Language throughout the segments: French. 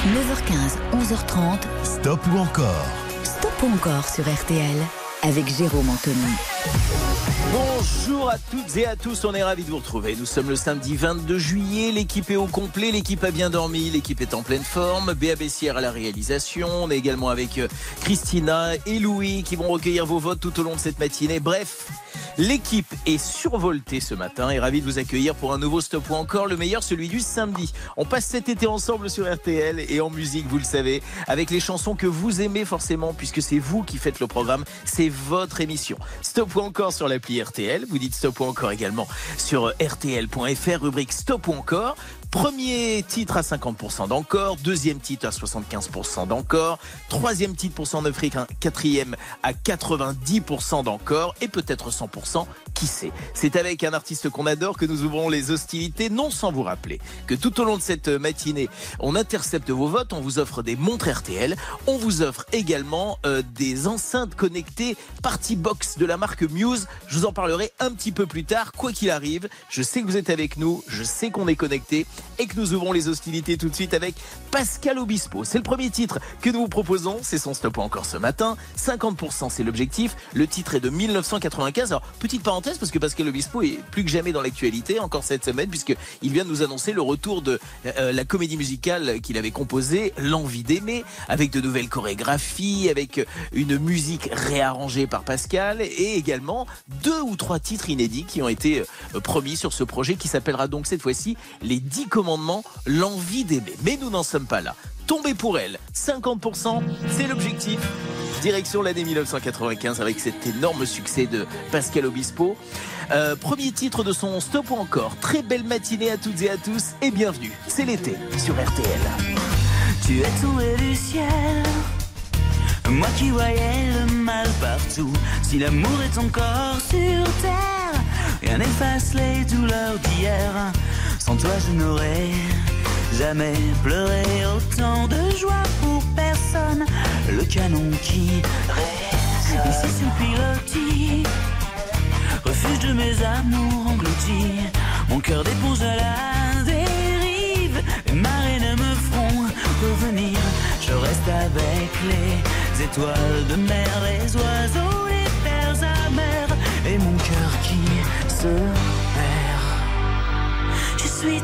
9h15, 11h30. Stop ou encore Stop ou encore sur RTL avec Jérôme Anthony. Bonjour à toutes et à tous, on est ravis de vous retrouver. Nous sommes le samedi 22 juillet, l'équipe est au complet, l'équipe a bien dormi, l'équipe est en pleine forme. Béa Bessière à la réalisation, on est également avec euh, Christina et Louis qui vont recueillir vos votes tout au long de cette matinée. Bref, L'équipe est survoltée ce matin et ravi de vous accueillir pour un nouveau Stop ou encore le meilleur, celui du samedi. On passe cet été ensemble sur RTL et en musique, vous le savez, avec les chansons que vous aimez forcément puisque c'est vous qui faites le programme, c'est votre émission. Stop ou encore sur l'appli RTL, vous dites Stop ou encore également sur rtl.fr, rubrique Stop ou encore. Premier titre à 50% d'encore, deuxième titre à 75% d'encore, troisième titre pour son africain, quatrième à 90% d'encore et peut-être 100%, qui sait. C'est avec un artiste qu'on adore que nous ouvrons les hostilités, non sans vous rappeler que tout au long de cette matinée, on intercepte vos votes, on vous offre des montres RTL, on vous offre également euh, des enceintes connectées Party Box de la marque Muse. Je vous en parlerai un petit peu plus tard, quoi qu'il arrive. Je sais que vous êtes avec nous, je sais qu'on est connecté et que nous ouvrons les hostilités tout de suite avec Pascal Obispo. C'est le premier titre que nous vous proposons, c'est son stop encore ce matin. 50% c'est l'objectif. Le titre est de 1995. Alors, petite parenthèse parce que Pascal Obispo est plus que jamais dans l'actualité encore cette semaine puisqu'il vient de nous annoncer le retour de euh, la comédie musicale qu'il avait composée, L'envie d'aimer, avec de nouvelles chorégraphies, avec une musique réarrangée par Pascal et également deux ou trois titres inédits qui ont été euh, promis sur ce projet qui s'appellera donc cette fois-ci Les 10 commandements, l'envie d'aimer. Mais nous n'en sommes pas là. Tomber pour elle, 50%, c'est l'objectif. Direction l'année 1995 avec cet énorme succès de Pascal Obispo. Euh, premier titre de son Stop ou encore. Très belle matinée à toutes et à tous et bienvenue. C'est l'été sur RTL. Tu es tombé du ciel, moi qui voyais le mal partout. Si l'amour est encore sur terre, rien n'efface les douleurs d'hier. Sans toi, je n'aurais jamais pleuré autant de joie pour personne. Le canon qui résonne. Ici sous pilotis, refuge de mes amours engloutis. Mon cœur d'éponge à la dérive. Les marées ne me feront revenir. Je reste avec les étoiles de mer, les oiseaux, les terres amères. Et mon cœur qui se perd. Je suis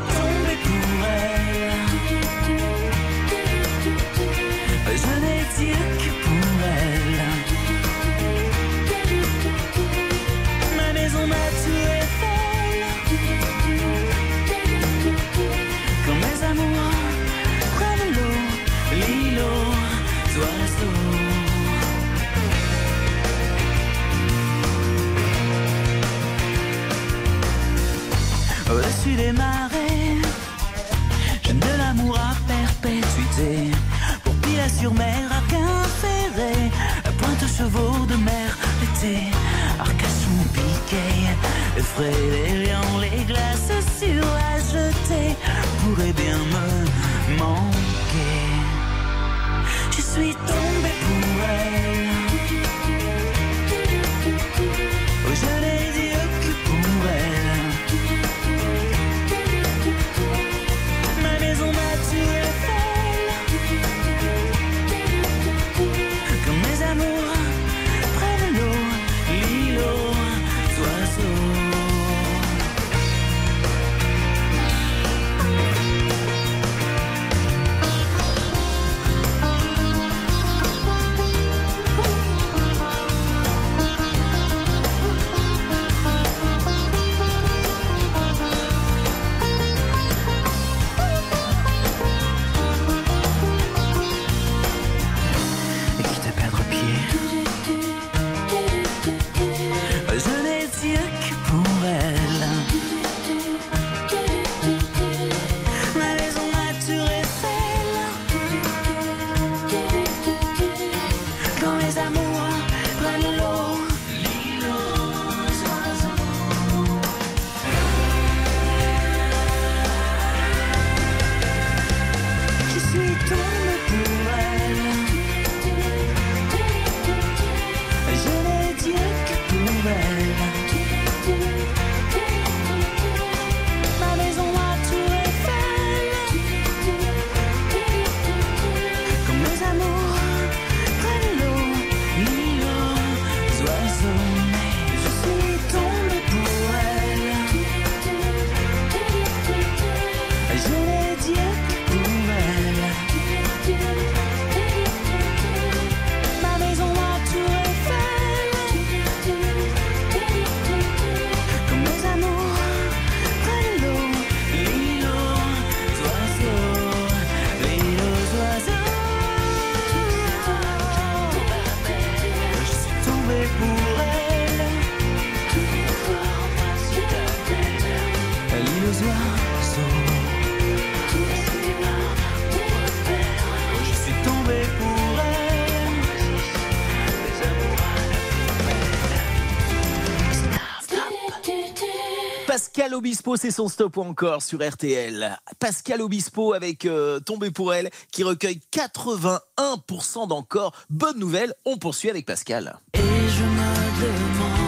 Obispo, c'est son stop ou encore sur RTL. Pascal Obispo avec euh, Tombé pour elle qui recueille 81% d'encore. Bonne nouvelle, on poursuit avec Pascal. Et je me demande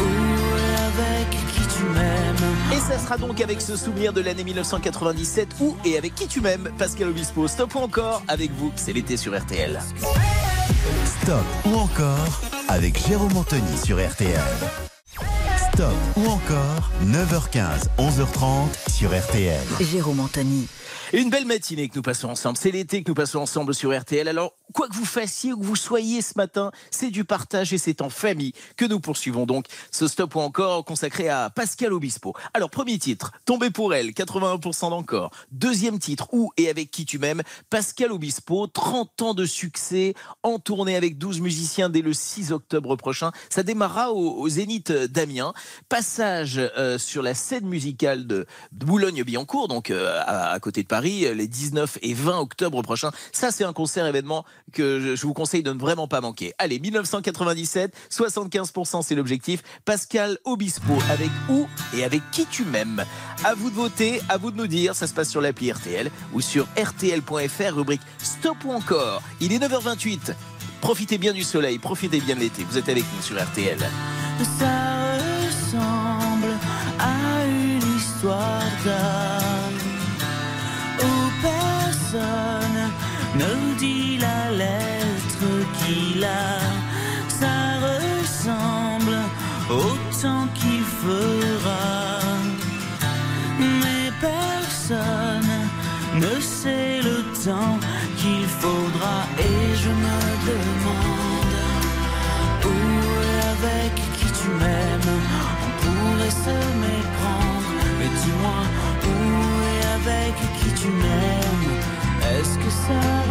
où avec qui tu m'aimes. Et ça sera donc avec ce souvenir de l'année 1997 où et avec qui tu m'aimes, Pascal Obispo. Stop ou encore avec vous, c'est l'été sur RTL. Stop ou encore avec Jérôme Anthony sur RTL. Stop ou encore 9h15, 11h30 sur RTL. Jérôme Anthony. Une belle matinée que nous passons ensemble. C'est l'été que nous passons ensemble sur RTL. Alors, quoi que vous fassiez, où que vous soyez ce matin, c'est du partage et c'est en famille que nous poursuivons donc ce stop ou encore consacré à Pascal Obispo. Alors, premier titre, Tombé pour elle, 81% d'encore. Deuxième titre, Où et avec qui tu m'aimes, Pascal Obispo, 30 ans de succès, en tournée avec 12 musiciens dès le 6 octobre prochain. Ça démarrera au, Zénith d'Amiens. Passage euh, sur la scène musicale de Boulogne-Billancourt, donc euh, à côté de Paris, les 19 et 20 octobre prochains. Ça, c'est un concert événement que je, vous conseille de ne vraiment pas manquer. Allez, 1997, 75% c'est l'objectif. Pascal Obispo avec où et avec qui tu m'aimes. À vous de voter, à vous de nous dire. Ça se passe sur l'appli RTL ou sur rtl.fr, rubrique Stop ou encore. Il est 9h28. Profitez bien du soleil, profitez bien de l'été. Vous êtes avec nous sur RTL. Ça ressemble à une histoire d'âme dit la lettre qu'il a. Ça ressemble au temps qu'il fera, mais personne ne sait le temps qu'il faudra. Et je me demande où avec qui tu m'aimes On pourrait se méprendre Mais dis-moi où et avec qui tu m'aimes Est-ce que ça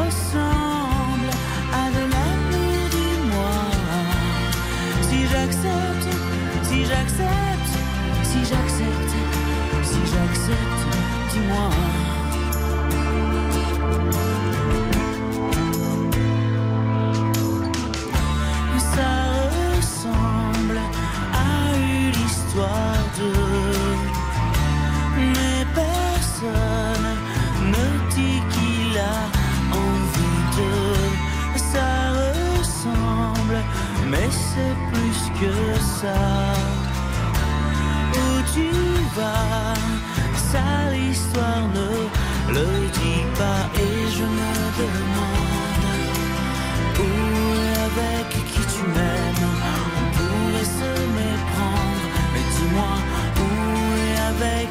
j'accepte, si j'accepte, si j'accepte Dis-moi. Ça ressemble à une histoire de mais personne ne dit qu'il a envie de ça ressemble mais c'est plus que ça tu vas. Ça l'histoire ne le dit pas et je me demande où et avec qui tu m'aimes. On pourrait se méprendre Mais dis-moi où et avec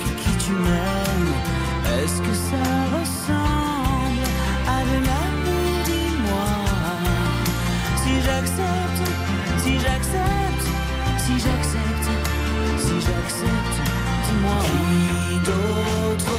Qui d'autre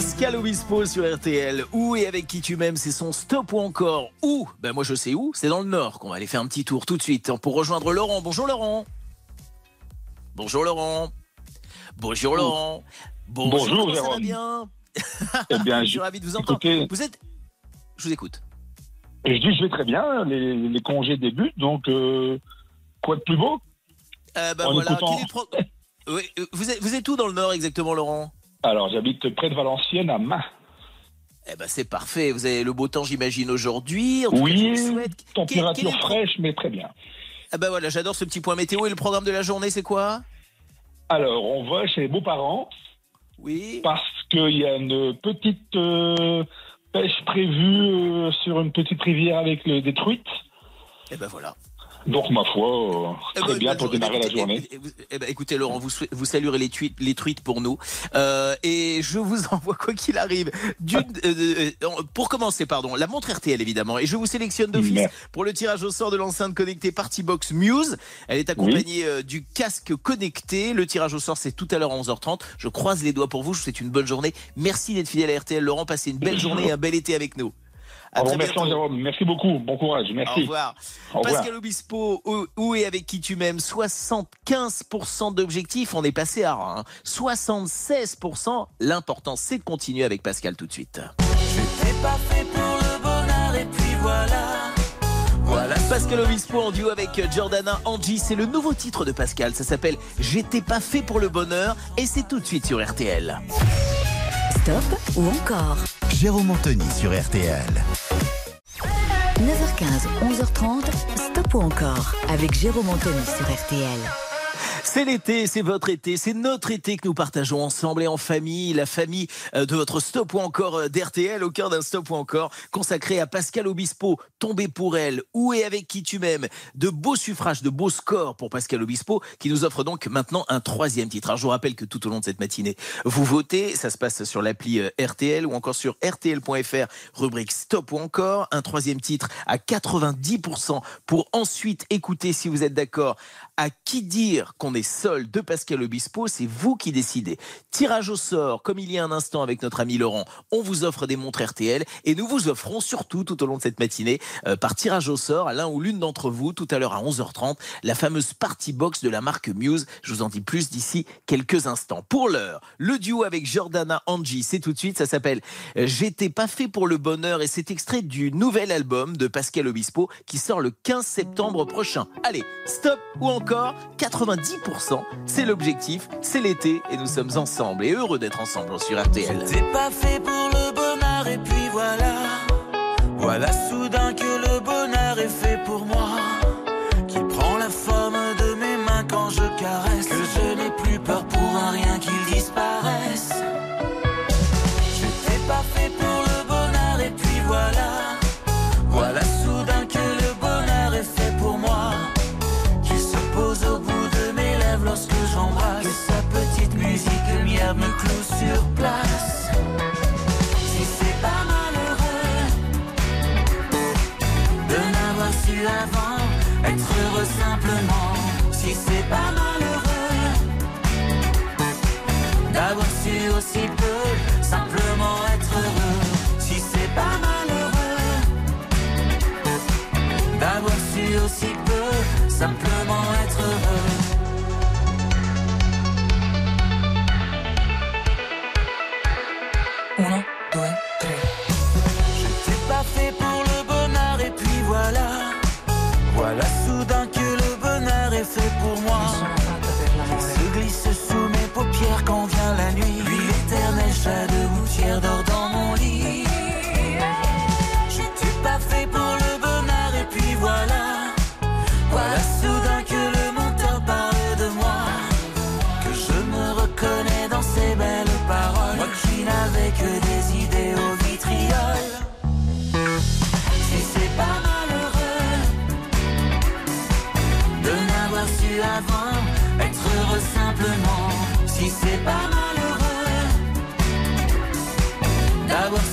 Pascal Obispo sur RTL. Où et avec qui tu m'aimes, c'est son stop ou encore où Ben moi je sais où, c'est dans le Nord qu'on va aller faire un petit tour tout de suite pour rejoindre Laurent. Bonjour Laurent. Bonjour Laurent. Bonjour Laurent. Bonjour, comment ça va bien Eh bien, Je suis ravi de vous entendre. écoutez, Vous êtes Je vous écoute. je dis je vais très bien, les, les congés débutent, donc euh, quoi de plus beau Euh, bah En voilà. écoutant- pro- Oui, euh, vous, êtes, vous êtes où dans le Nord exactement, Laurent? Alors, j'habite près de Valenciennes, à Main. Eh ben c'est parfait. Vous avez le beau temps, j'imagine, aujourd'hui. Cas, Oui, température fraîche, mais très bien. Ah bah voilà, j'adore ce petit point météo. Et le programme de la journée, c'est quoi? Alors, on va chez les beaux-parents Oui. parce qu'il y a une petite euh, pêche prévue euh, sur une petite rivière avec le, des truites. Eh ben voilà. Donc, ma foi, euh, Eh très ben, bien bonne pour démarrer la journée. eh, eh, eh ben, écoutez, Laurent, vous, vous saluerez les, tweets, les tweets pour nous. Euh, et je vous envoie, quoi qu'il arrive, d'une- euh, euh, pour commencer, pardon, la montre RTL, évidemment. Et je vous sélectionne d'office pour le tirage au sort de l'enceinte connectée Partybox Muse. Elle est accompagnée euh, du casque connecté. Le tirage au sort, c'est tout à l'heure à 11h30. Je croise les doigts pour vous. Je vous souhaite une bonne journée. Merci d'être fidèle à RTL. Laurent, passez une belle journée et un bel été avec nous. À En très remerciant bientôt. Jérôme. Merci beaucoup. Bon courage. Au Merci. revoir. Au revoir. Pascal Obispo, où, où et avec qui tu m'aimes? 75% d'objectifs, on est passé à hein. 76%. L'important, c'est de continuer avec Pascal tout de suite. J'étais pas fait pour le bonheur et puis voilà. Voilà, Pascal Obispo en duo avec Jordana Angie, c'est le nouveau titre de Pascal. Ça s'appelle J'étais pas fait pour le bonheur et c'est tout de suite sur RTL. Stop ou encore Jérôme Anthony sur RTL. 9h15, 11h30, Stop ou encore avec Jérôme Anthony sur RTL. C'est l'été, c'est votre été, c'est notre été que nous partageons ensemble et en famille, la famille euh, de votre stop ou encore euh, d'RTL au cœur d'un stop ou encore consacré à Pascal Obispo, tombé pour elle, où et avec qui tu m'aimes, de beaux suffrages, de beaux scores pour Pascal Obispo qui nous offre donc maintenant un troisième titre. Alors je vous rappelle que tout au long de cette matinée, vous votez, ça se passe sur l'appli euh, RTL ou encore sur rtl.fr, rubrique stop ou encore, un troisième titre à 90% pour ensuite écouter si vous êtes d'accord à qui dire qu'on est seul de Pascal Obispo, c'est vous qui décidez. Tirage au sort, comme il y a un instant avec notre ami Laurent, on vous offre des montres RTL et nous vous offrons surtout tout au long de cette matinée, euh, par tirage au sort, à l'un ou l'une d'entre vous, tout à l'heure à 11h30, la fameuse party box de la marque Muse. Je vous en dis plus d'ici quelques instants. Pour l'heure, le duo avec Jordana Angie, c'est tout de suite, ça s'appelle euh, J'étais pas fait pour le bonheur et c'est extrait du nouvel album de Pascal Obispo qui sort le 15 septembre prochain. Allez, stop ou encore 90%, c'est l'objectif, c'est l'été et nous sommes ensemble et heureux d'être ensemble sur RTL. T'es pas fait pour le bonheur et puis voilà. Voilà soudain que le bonheur est fait pour moi.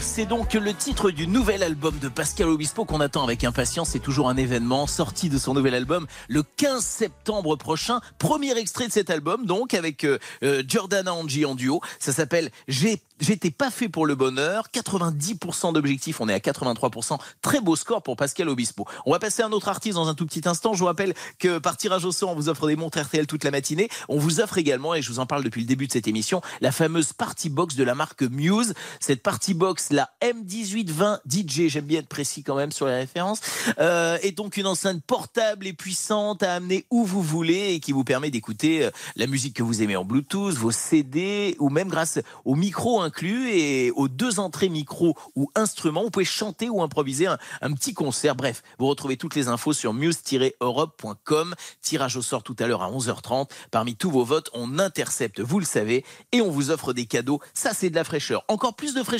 c'est donc le titre du nouvel album de Pascal Obispo qu'on attend avec impatience. C'est toujours un événement sorti de son nouvel album le 15 septembre prochain. Premier extrait de cet album, donc avec euh, euh, Jordana Angie en duo. Ça s'appelle J'étais pas fait pour le bonheur. 90% d'objectifs, on est à 83%. Très beau score pour Pascal Obispo. On va passer à un autre artiste dans un tout petit instant. Je vous rappelle que par tirage au sort, on vous offre des montres RTL toute la matinée. On vous offre également, et je vous en parle depuis le début de cette émission, la fameuse party box de la marque Muse. Cette party la M1820 DJ, j'aime bien être précis quand même sur les références, euh, est donc une enceinte portable et puissante à amener où vous voulez et qui vous permet d'écouter euh, la musique que vous aimez en Bluetooth, vos CD ou même grâce au micro inclus et aux deux entrées micro ou instruments, vous pouvez chanter ou improviser un, un petit concert. Bref, vous retrouvez toutes les infos sur muse-europe.com. Tirage au sort tout à l'heure à 11h30. Parmi tous vos votes, on intercepte, vous le savez, et on vous offre des cadeaux. Ça, c'est de la fraîcheur. Encore plus de fraîcheur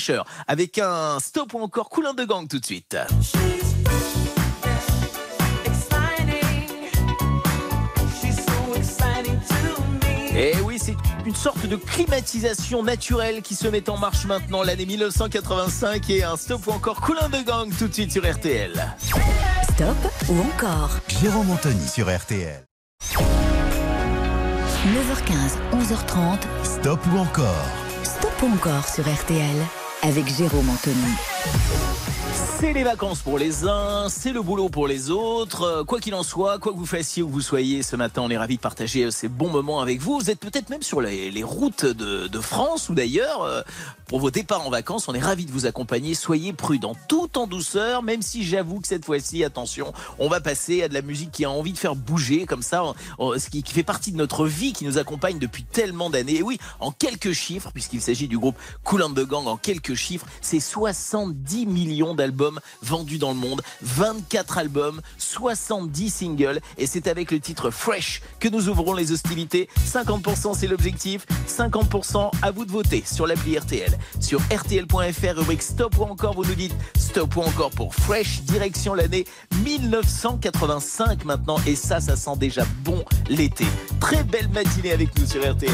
avec un stop ou encore coulin de gang tout de suite. Et eh oui, c'est une sorte de climatisation naturelle qui se met en marche maintenant, l'année 1985, et un stop ou encore coulin de gang tout de suite sur RTL. Stop ou encore? Jérôme Anthony sur RTL. 9h15, 11h30. Stop ou encore? Stop ou encore sur RTL avec Jérôme Anthony. C'est les vacances pour les uns, c'est le boulot pour les autres. Euh, Quoi qu'il en soit, quoi que vous fassiez que vous soyez, ce matin, on est ravis de partager euh, ces bons moments avec vous. Vous êtes peut-être même sur les, routes de, France ou d'ailleurs. euh, Pour vos départs en vacances, on est ravis de vous accompagner. Soyez prudents, tout en douceur, même si j'avoue que cette fois-ci, attention, on va passer à de la musique qui a envie de faire bouger, comme ça, ce qui, fait partie de notre vie, qui nous accompagne depuis tellement d'années. Et oui, en quelques chiffres, puisqu'il s'agit du groupe Cool the Gang, en quelques chiffres, c'est 70 millions d'albums vendus dans le monde, 24 albums, 70 singles, et c'est avec le titre Fresh que nous ouvrons les hostilités. 50% c'est l'objectif, 50% à vous de voter sur l'appli RTL. Sur RTL.fr, rubrique Stop ou encore, vous nous dites Stop ou encore pour Fresh, direction l'année 1985 maintenant, et ça, ça sent déjà bon l'été. Très belle matinée avec nous sur RTL.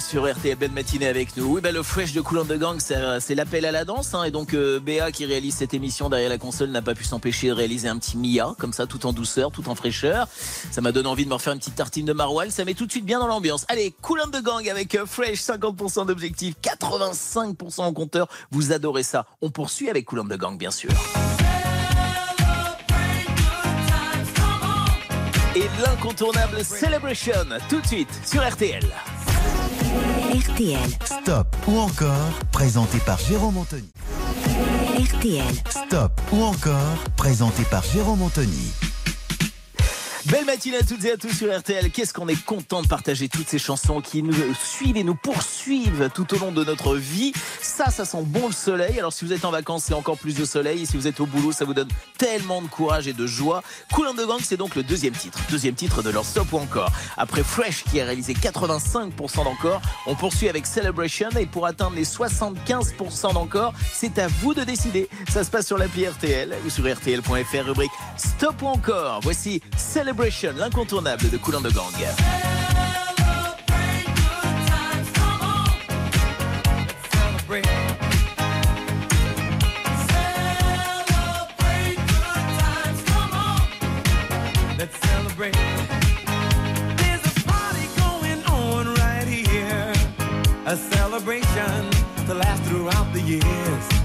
Sur RTL Belle Matinée avec nous. Oui, bah, le fresh de Coulon de Gang, c'est l'appel à la danse. Hein, et donc, euh, Béa qui réalise cette émission derrière la console n'a pas pu s'empêcher de réaliser un petit Mia, comme ça, tout en douceur, tout en fraîcheur. Ça m'a donné envie de me refaire une petite tartine de maroilles. Ça met tout de suite bien dans l'ambiance. Allez, Coulon de Gang avec euh, fresh, 50% d'objectifs, 85% en compteur. Vous adorez ça. On poursuit avec Coulon de Gang, bien sûr. et l'incontournable Celebration tout de suite sur RTL. RTL. Stop ou encore, présenté par Jérôme Anthony. RTL. Stop ou encore, présenté par Jérôme Anthony. Belle matinée à toutes et à tous sur RTL. Qu'est-ce qu'on est content de partager toutes ces chansons qui nous suivent et nous poursuivent tout au long de notre vie. Ça, ça sent bon le soleil. Alors si vous êtes en vacances, c'est encore plus de soleil. Et si vous êtes au boulot, ça vous donne tellement de courage et de joie. Cool de Gang, c'est donc le deuxième titre. Deuxième titre de leur stop ou encore. Après Fresh qui a réalisé 85% d'encore, on poursuit avec Celebration. Et pour atteindre les 75% d'encore, c'est à vous de décider. Ça se passe sur l'appli RTL ou sur RTL.fr, rubrique Stop ou encore. Voici Celebration l'incontournable de Coulon de Gang. A celebration to last throughout the years.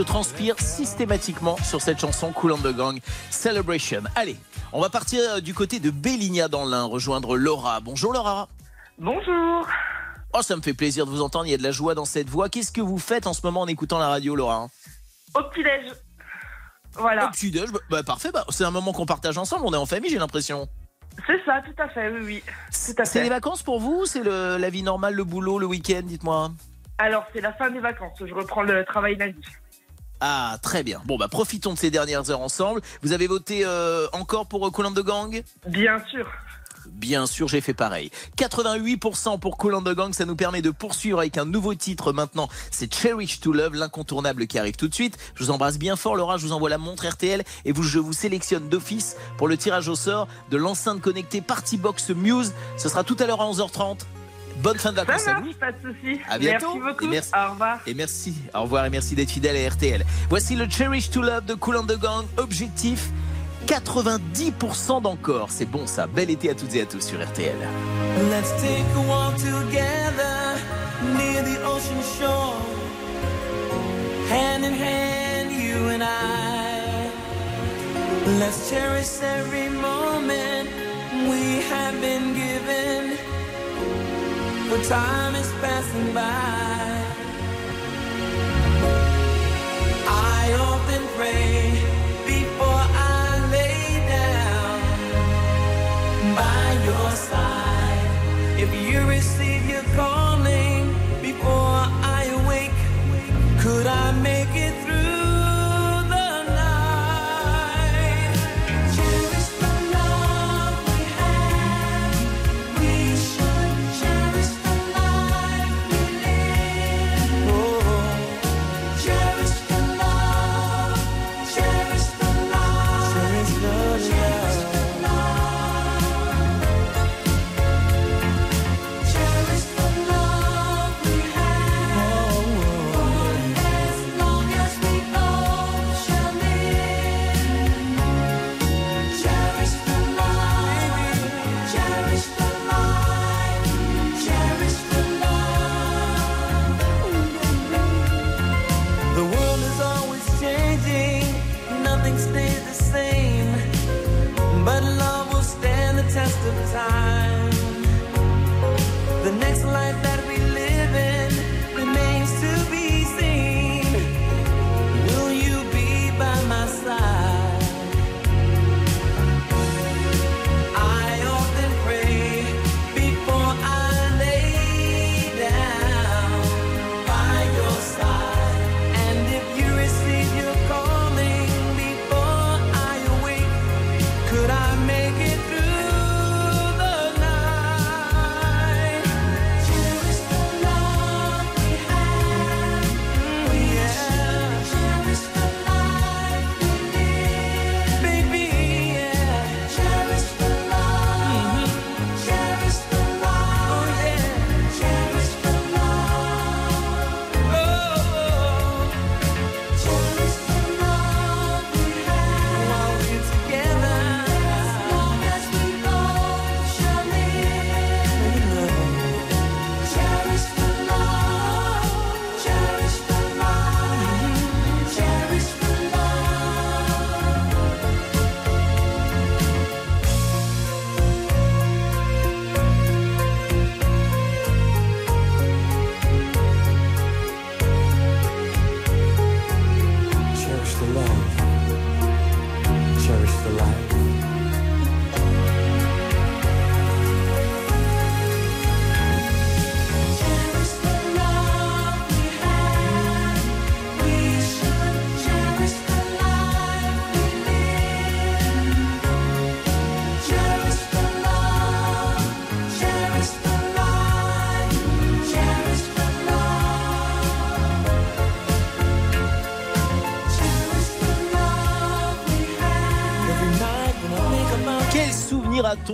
Je transpire systématiquement sur cette chanson Cool on the Gang Celebration. Allez, on va partir euh, du côté de Béligna dans l'Ain, rejoindre Laura. Bonjour Laura. Bonjour. Oh, ça me fait plaisir de vous entendre. Il y a de la joie dans cette voix. Qu'est-ce que vous faites en ce moment en écoutant la radio, Laura? Au petit-déj. Au Voilà. petit déj, bah, bah, parfait. Bah, c'est un moment qu'on partage ensemble. On est en famille, j'ai l'impression. C'est ça, tout à fait, oui, oui. C'est les vacances pour vous ou C'est la vie normale, le boulot, le week-end? Dites-moi. Alors, c'est la fin des vacances. Je reprends le travail lundi. Ah, très bien. Bon, bah profitons de ces dernières heures ensemble. Vous avez voté euh, encore pour euh, Cool on the Gang? Bien sûr. Bien sûr, j'ai fait pareil. 88% pour Cool the Gang, ça nous permet de poursuivre avec un nouveau titre maintenant. C'est Cherish to Love, l'incontournable qui arrive tout de suite. Je vous embrasse bien fort, Laura. Je vous envoie la montre RTL et vous, je vous sélectionne d'office pour le tirage au sort de l'enceinte connectée Party Box Muse. Ce sera tout à l'heure à 11h30. Bonne fin de vacances à vous. pas de soucis. À bientôt. Merci beaucoup. Et merci. Au revoir. Et merci. Au revoir et merci d'être fidèle à RTL. Voici le Cherish to Love de Cool and the Gang. Objectif 90% d'encore. C'est bon ça. Bel été à toutes et à tous sur RTL. Let's take a walk together near the ocean shore. Hand in hand, you and I. Let's cherish every moment we have been given. For time is passing by. I often pray before I lay down by your side. If you receive your calling before I awake, could I make it through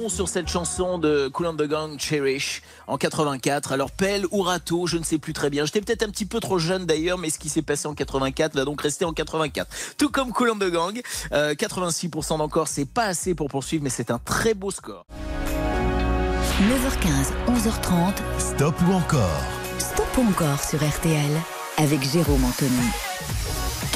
sur cette chanson de Cool and the Gang Cherish en 84 Alors pelle ou râteau, je ne sais plus très bien. J'étais peut-être un petit peu trop jeune d'ailleurs, mais ce qui s'est passé en 84 va donc rester en 84. Tout comme Cool and the Gang, euh, 86% d'encore, c'est pas assez pour poursuivre, mais c'est un très beau score. 9h15, 11h30. Stop ou encore? Stop ou encore sur RTL avec Jérôme Anthony.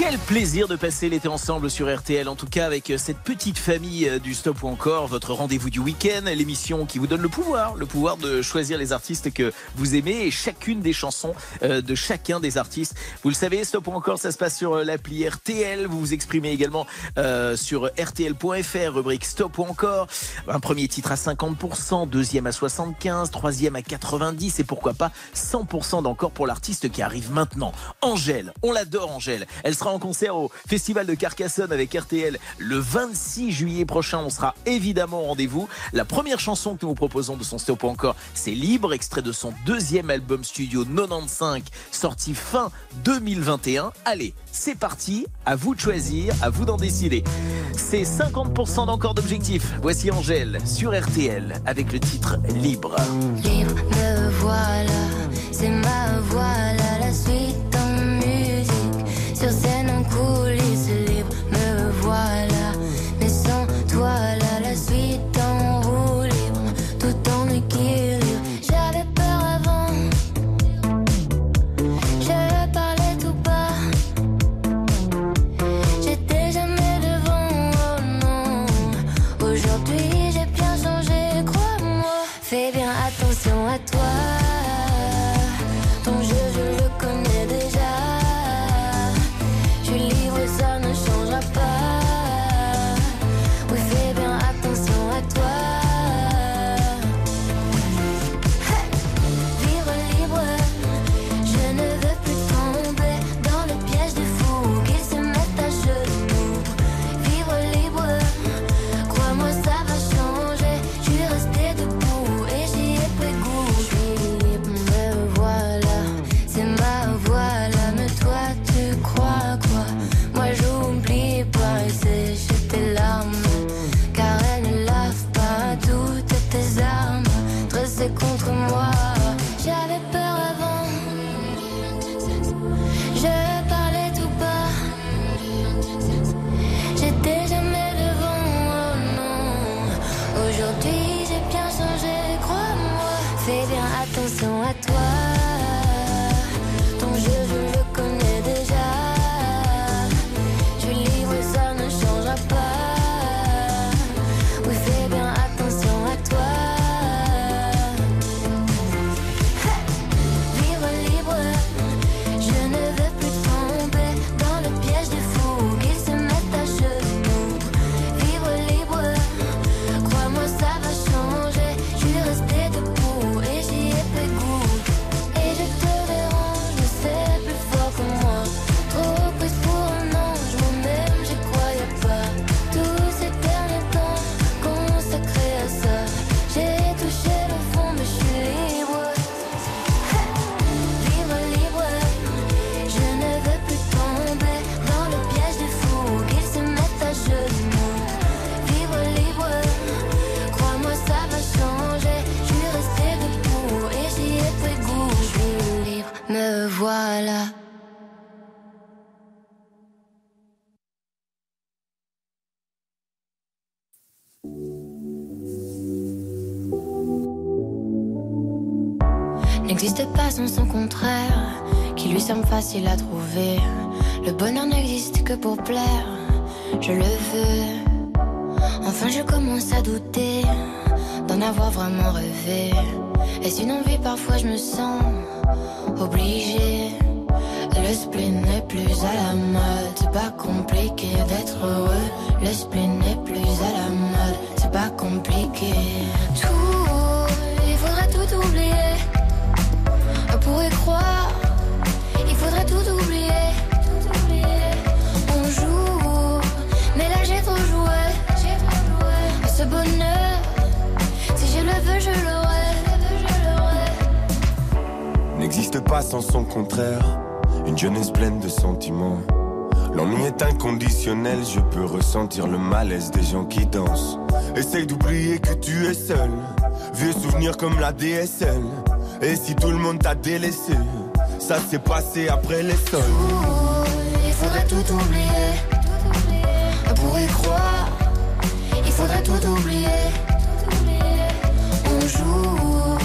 Quel plaisir de passer l'été ensemble sur RTL, en tout cas avec euh, cette petite famille euh, du Stop ou encore, votre rendez-vous du week-end, l'émission qui vous donne le pouvoir, le pouvoir de choisir les artistes que vous aimez et chacune des chansons euh, de chacun des artistes. Vous le savez, Stop ou encore, ça se passe sur l'appli RTL. Vous vous exprimez également sur RTL.fr, rubrique Stop ou encore. Un premier titre à 50%, deuxième à 75%, troisième à 90% et pourquoi pas 100% d'encore pour l'artiste qui arrive maintenant. Angèle, on l'adore Angèle. Elle sera en concert au Festival de Carcassonne avec RTL le 26 juillet prochain. On sera évidemment au rendez-vous. La première chanson que nous vous proposons de son stop encore, c'est Libre, extrait de son deuxième album studio 95, sorti fin 2021. Allez, c'est parti, à vous de choisir, à vous d'en décider. C'est 50% d'encore d'objectifs. Voici Angèle sur RTL avec le titre Libre. Libre, me voilà, c'est ma voix, là, la suite Le bonheur n'existe que pour plaire, je le veux. Enfin, je commence à douter d'en avoir vraiment rêvé. Est-ce une envie Parfois, je me sens obligée. Le spleen n'est plus à la mode, c'est pas compliqué d'être heureux. Le spleen n'est plus à la mode, c'est pas compliqué. Tout, il faudrait tout oublier. On pourrait croire, Ce bonheur, si je le veux, je l'aurai. N'existe pas sans son contraire. Une jeunesse pleine de sentiments. L'ennui est inconditionnel, je peux ressentir le malaise des gens qui dansent. Essaye d'oublier que tu es seul. Vieux souvenirs comme la DSL. Et si tout le monde t'a délaissé, ça s'est passé après les sols. Il faudrait tout oublier. On pourrait croire. Faudrait tout oublier. On joue,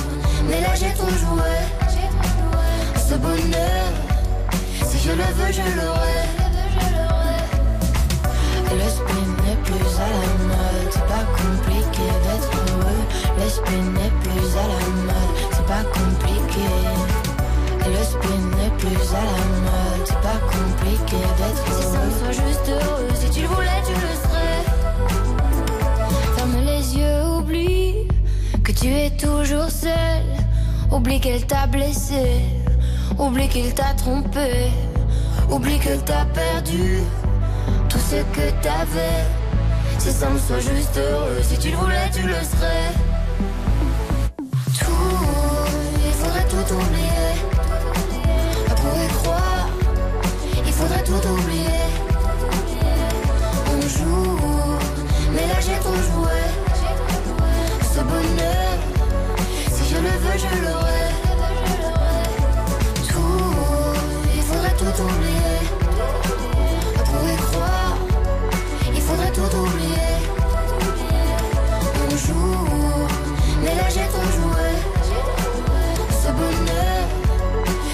mais là j'ai trop joué. Ce bonheur, si je le veux, je l'aurai. Le spleen n'est plus à la mode, c'est pas compliqué d'être heureux. Le spleen n'est plus à la mode, c'est pas compliqué. Le spleen n'est plus à la mode, c'est pas compliqué d'être heureux. Si ça me soit juste heureux, si tu le voulais, tu le serais. Tu es toujours seul. Oublie qu'elle t'a blessé, oublie qu'il t'a trompé. Oublie que t'as perdu tout ce que t'avais. C'est simple, sois juste heureux. Si tu le voulais, tu le serais. Tout, il faudrait tout oublier. On pourrait croire, il faudrait tout oublier. On joue, mais là j'ai trop joué. Je. Tout, il faudrait tout oublier. On croire, il faudrait tout oublier. Mais là j'ai trop. Ce bonheur,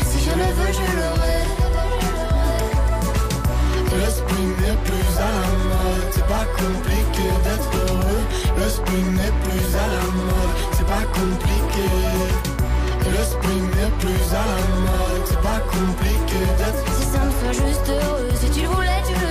si je le veux, je l'aurai. L'esprit n'est plus à la mode, c'est pas compliqué d'être heureux. L'esprit n'est plus à la mode, pas compliqué. L'esprit n'est plus à la mode, c'est pas compliqué d'être Si ça me soit juste heureux, si tu le voulais, tu le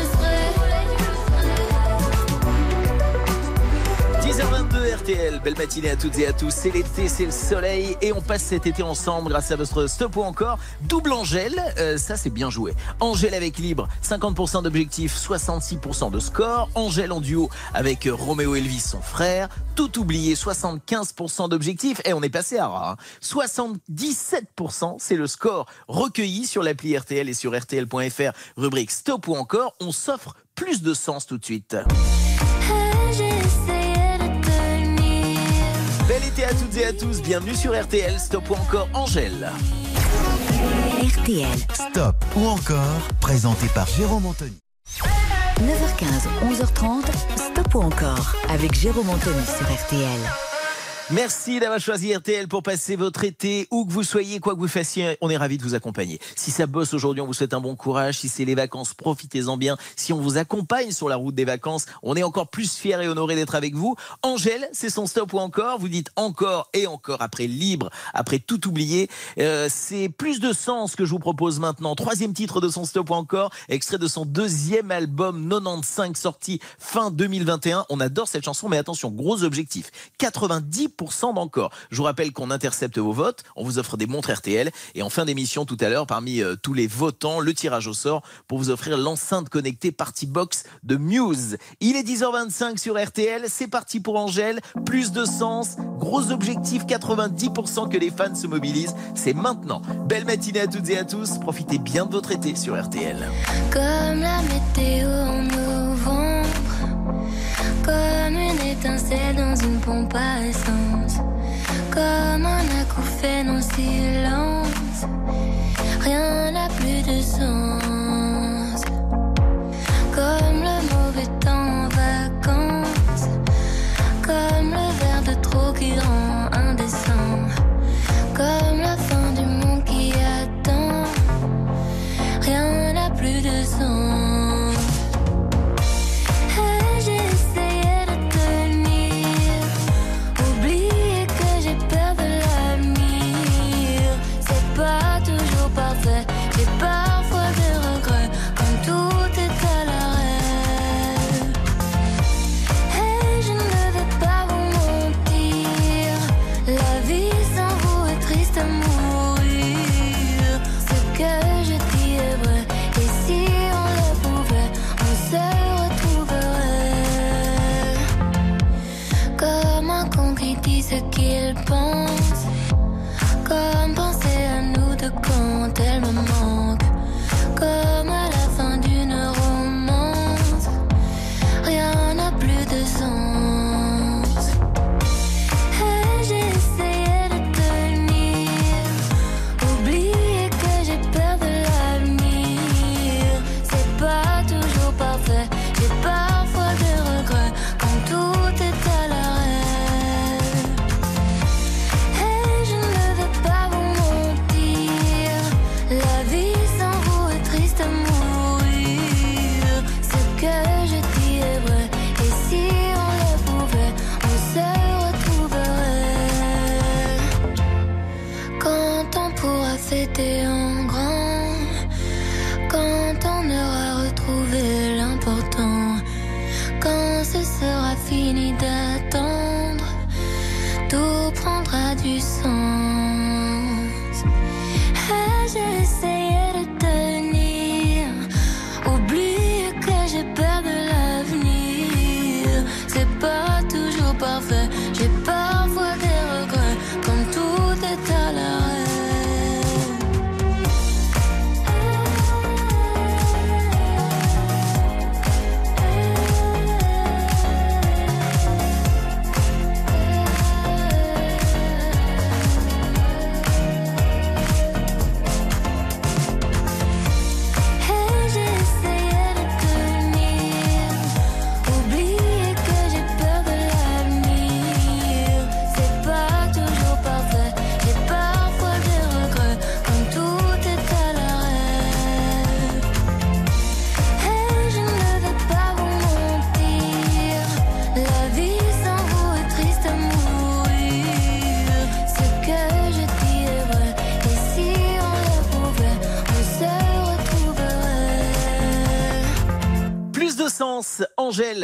serais. 10h22 RTL, belle matinée à toutes et à tous. C'est l'été, c'est le soleil et on passe cet été ensemble grâce à votre stop ou encore double Angèle. Euh, ça, c'est bien joué. Angèle avec Libre, 50% d'objectifs, 66% de score. Angèle en duo avec Roméo Elvis, son frère. Tout oublié, 75% d'objectifs. Et on est passé à rat. hein. 77%, c'est le score recueilli sur l'appli RTL et sur RTL.fr. Rubrique stop ou encore, on s'offre plus de sens tout de suite. Bel été à toutes et à tous, bienvenue sur RTL, stop ou encore Angèle. RTL, Stop ou encore, présenté par Jérôme Anthony. 9h15, 11h30, Stop ou encore avec Jérôme Anthony sur RTL. Merci d'avoir choisi RTL pour passer votre été, où que vous soyez, quoi que vous fassiez, on est ravis de vous accompagner. Si ça bosse aujourd'hui, on vous souhaite un bon courage. Si c'est les vacances, profitez-en bien. Si on vous accompagne sur la route des vacances, on est encore plus fiers et honorés d'être avec vous. Angèle, c'est son stop ou encore? Vous dites encore et encore après libre, après tout oublier. Euh, c'est plus de sens que je vous propose maintenant. Troisième titre de son stop ou encore, extrait de son deuxième album 95 sorti fin 2021. On adore cette chanson, mais attention, gros objectif. 90% d'encore. Je vous rappelle qu'on intercepte vos votes, on vous offre des montres RTL et en fin d'émission tout à l'heure, parmi euh, tous les votants, le tirage au sort pour vous offrir l'enceinte connectée Party Box de Muse. Il est 10h25 sur RTL, c'est parti pour Angèle, plus de sens, gros objectif, 90% que les fans se mobilisent, c'est maintenant. Belle matinée à toutes et à tous, profitez bien de votre été sur RTL. Comme une étincelle dans une pompe à essence, comme un acouphène en silence, rien n'a plus de sens. Comme le mauvais temps en vacances, comme le verre de trop qui rend indécent, comme la fin du monde qui attend. Rien n'a plus de sens.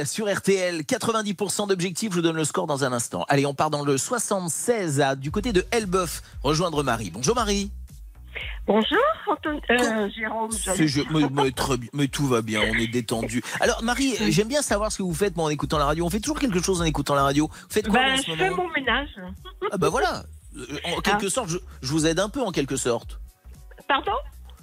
Sur RTL, 90% d'objectifs, je vous donne le score dans un instant. Allez, on part dans le 76 à, du côté de Elbeuf, rejoindre Marie. Bonjour Marie. Bonjour, Antoine, euh, Jérôme. je- mais, mais très bien, mais tout va bien, on est détendu. Alors Marie, j'aime bien savoir ce que vous faites moi, en écoutant la radio. On fait toujours quelque chose en écoutant la radio. Vous faites quoi Ben, en ce je moment fais mon ménage. Ah bah voilà. Euh, En quelque Ah. sorte, je, je vous aide un peu en quelque sorte. Pardon?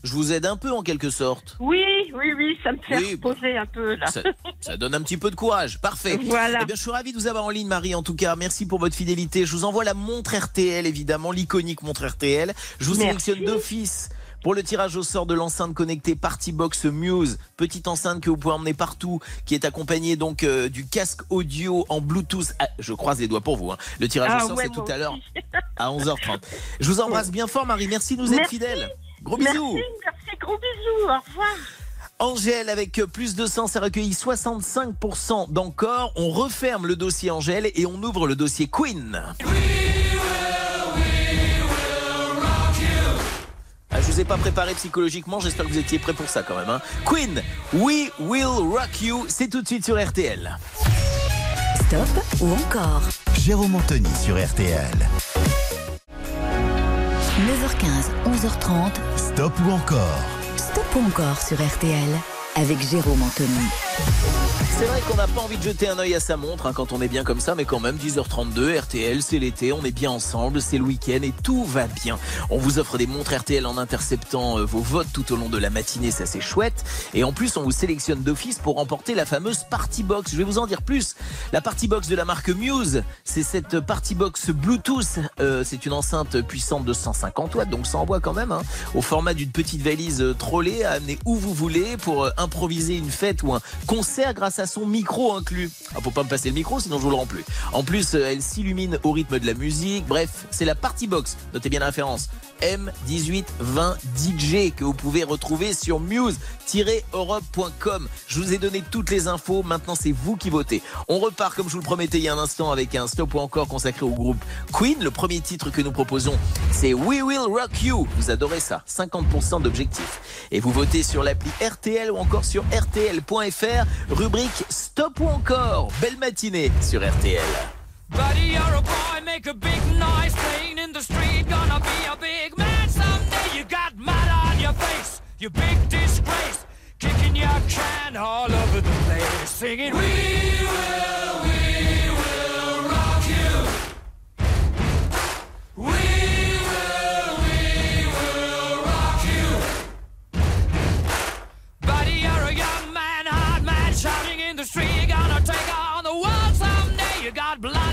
Je vous aide un peu en quelque sorte. Oui, oui, oui, ça me fait Oui, reposer un peu là. Ça, ça donne un petit peu de courage. Parfait. Voilà. Eh bien, je suis ravi de vous avoir en ligne, Marie. En tout cas, merci pour votre fidélité. Je vous envoie la montre RTL, évidemment, l'iconique montre RTL. Je vous Merci. sélectionne d'office. Pour le tirage au sort de l'enceinte connectée Partybox Muse, petite enceinte que vous pouvez emmener partout, qui est accompagnée donc euh, du casque audio en Bluetooth. Ah, je croise les doigts pour vous. hein. Le tirage Ah au sort, ouais, c'est tout à l'heure à 11h30. Je vous embrasse bien fort, Marie. Merci de nous être Merci. fidèles. Gros bisous. merci, gros bisous, au revoir. Angèle avec plus de 100, ça recueillit 65% d'encore. On referme le dossier Angèle et on ouvre le dossier Queen. Ah, je vous ai pas préparé psychologiquement, j'espère que vous étiez prêts pour ça quand même. hein. Queen, We Will Rock You, c'est tout de suite sur RTL. Stop ou encore? Jérôme Anthony sur RTL. 9h15, 11h30. Stop ou encore Stop ou encore sur RTL avec Jérôme Anthony. C'est vrai qu'on n'a pas envie de jeter un œil à sa montre hein, quand on est bien comme ça, mais quand même 10h32, RTL, c'est l'été, on est bien ensemble, c'est le week-end et tout va bien. On vous offre des montres RTL en interceptant euh, vos votes tout au long de la matinée, ça c'est chouette. Et en plus, on vous sélectionne d'office pour remporter la fameuse Party Box. Je vais vous en dire plus. La Party Box de la marque Muse, c'est cette Party Box Bluetooth. Euh, c'est une enceinte puissante de 150 watts, donc ça envoie quand même, hein, au format d'une petite valise euh, trollée à amener où vous voulez pour euh, improviser une fête ou un concert grâce à son micro inclus. Ah, faut pas me passer le micro, sinon je vous le rends plus. En plus, euh, elle s'illumine au rythme de la musique. Bref, c'est la Party Box. Notez bien la référence. M1820 DJ que vous pouvez retrouver sur muse-europe.com. Je vous ai donné toutes les infos. Maintenant, c'est vous qui votez. On repart, comme je vous le promettais il y a un instant, avec un stop ou encore consacré au groupe Queen. Le premier titre que nous proposons, c'est We Will Rock You. Vous adorez ça. 50% d'objectifs. Et vous votez sur l'appli RTL ou encore sur RTL.fr. Rubrique Stop ou encore. Belle matinée sur RTL. Buddy, you're a boy, make a big noise playing in the street. Gonna be a big man someday. You got mud on your face, you big disgrace. Kicking your can all over the place, singing, We will, we will rock you. We will, we will rock you. Buddy, you're a young man, hard man, shouting in the street. Gonna take on the world someday. You got blood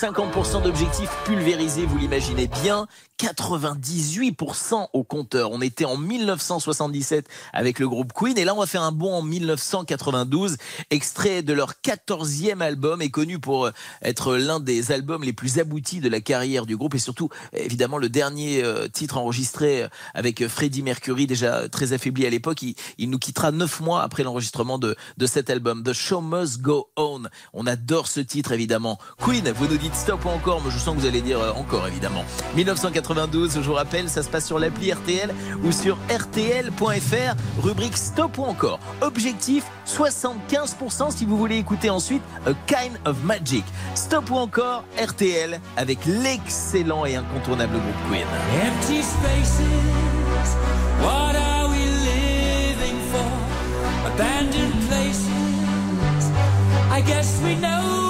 50% d'objectifs pulvérisés, vous l'imaginez bien, 98% au compteur. On était en 1977 avec le groupe Queen et là on va faire un bond en 1992, extrait de leur 14e album et connu pour euh, être l'un des albums les plus aboutis de la carrière du groupe et surtout évidemment le dernier euh, titre enregistré euh, avec Freddie Mercury déjà très affaibli à l'époque. Il, nous quittera neuf mois après l'enregistrement de, de cet album, The Show Must Go On. On adore ce titre évidemment. Queen. Vous nous dites stop ou encore, mais je sens que vous allez dire euh, encore évidemment. 1992, je vous rappelle, ça se passe sur l'appli RTL ou sur rtl.fr, rubrique stop ou encore. Objectif 75% si vous voulez écouter ensuite A Kind of Magic. Stop ou encore RTL avec l'excellent et incontournable groupe Queen. Empty spaces, what are we living for? Abandoned places, I guess we know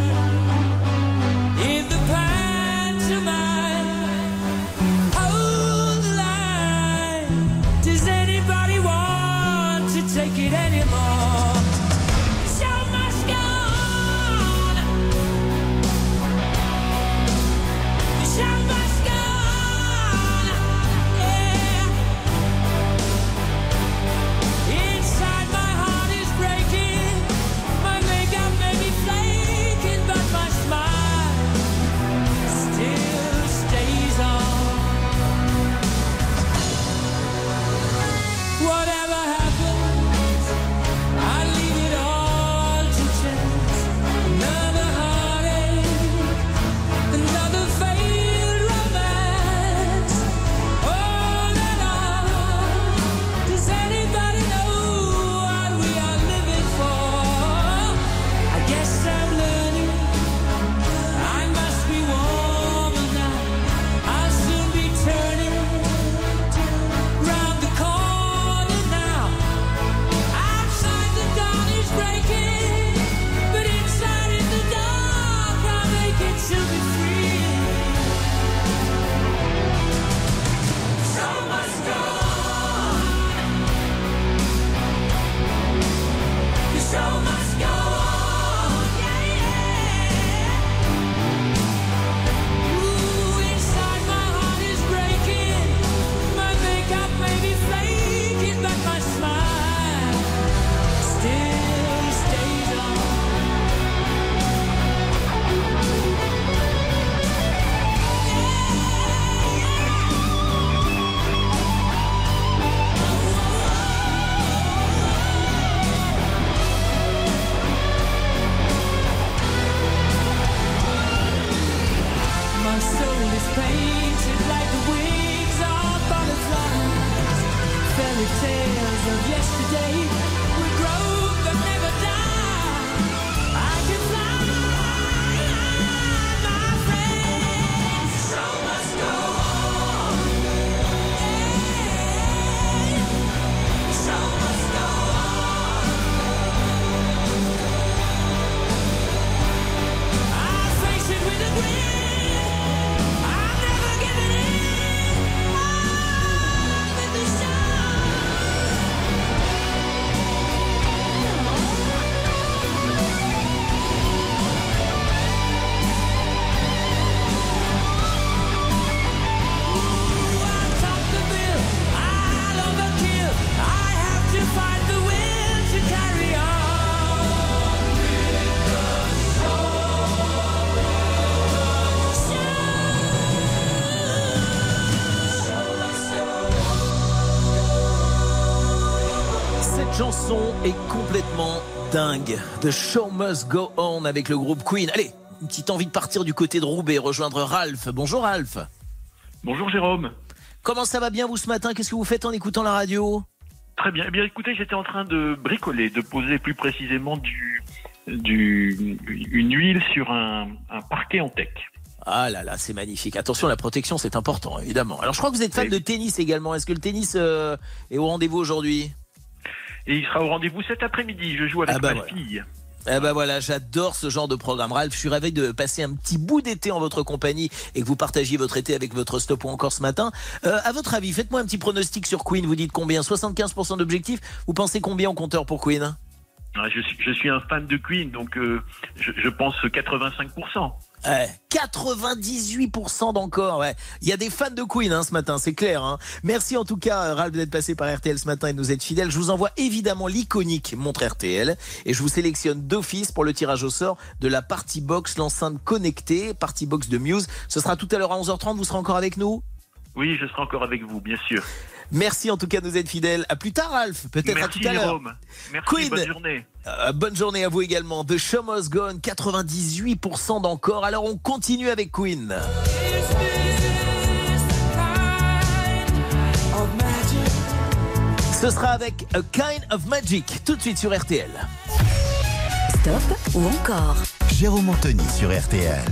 est complètement dingue. The Show Must Go On avec le groupe Queen. Allez, une petite envie de partir du côté de Roubaix, rejoindre Ralph. Bonjour Ralph. Bonjour Jérôme. Comment ça va bien vous ce matin? Qu'est-ce que vous faites en écoutant la radio? Très bien. Eh bien, écoutez, j'étais en train de bricoler, de poser plus précisément du, du, une huile sur un, un parquet en tech. Ah là là, c'est magnifique. Attention, la protection, c'est important, évidemment. Alors, je crois que vous êtes fan de tennis également. Est-ce que le tennis euh, est au rendez-vous aujourd'hui? Et il sera au rendez-vous cet après-midi. Je joue avec Ah bah ma voilà. fille. Eh ben voilà, j'adore ce genre de programme. Ralph, je suis ravi de passer un petit bout d'été en votre compagnie et que vous partagiez votre été avec votre stop ou encore ce matin. Euh, à votre avis, faites-moi un petit pronostic sur Queen. Vous dites combien? 75% d'objectifs? Vous pensez combien au compteur pour Queen? Ah, je, suis, je suis un fan de Queen, donc euh, je, je pense 85%. Ouais, 98% d'encore. Il y a des fans de Queen hein, ce matin, c'est clair. Hein. Merci en tout cas, Ralph, d'être passé par RTL ce matin et de nous être fidèle. Je vous envoie évidemment l'iconique montre RTL et je vous sélectionne d'office pour le tirage au sort de la Party Box, l'enceinte connectée, Party Box de Muse. Ce sera tout à l'heure à 11h30. Vous serez encore avec nous? Oui, je serai encore avec vous, bien sûr. Merci en tout cas de nous être fidèles. À plus tard, Ralph. Peut-être à tout à l'heure. Jérôme. Merci, Queen. bonne journée. Euh, bonne journée à vous également. The Show Must Go On, 98% d'encore. Alors on continue avec Queen. Ce sera avec A Kind of Magic, tout de suite sur RTL. Stop ou encore? Jérôme Anthony sur RTL.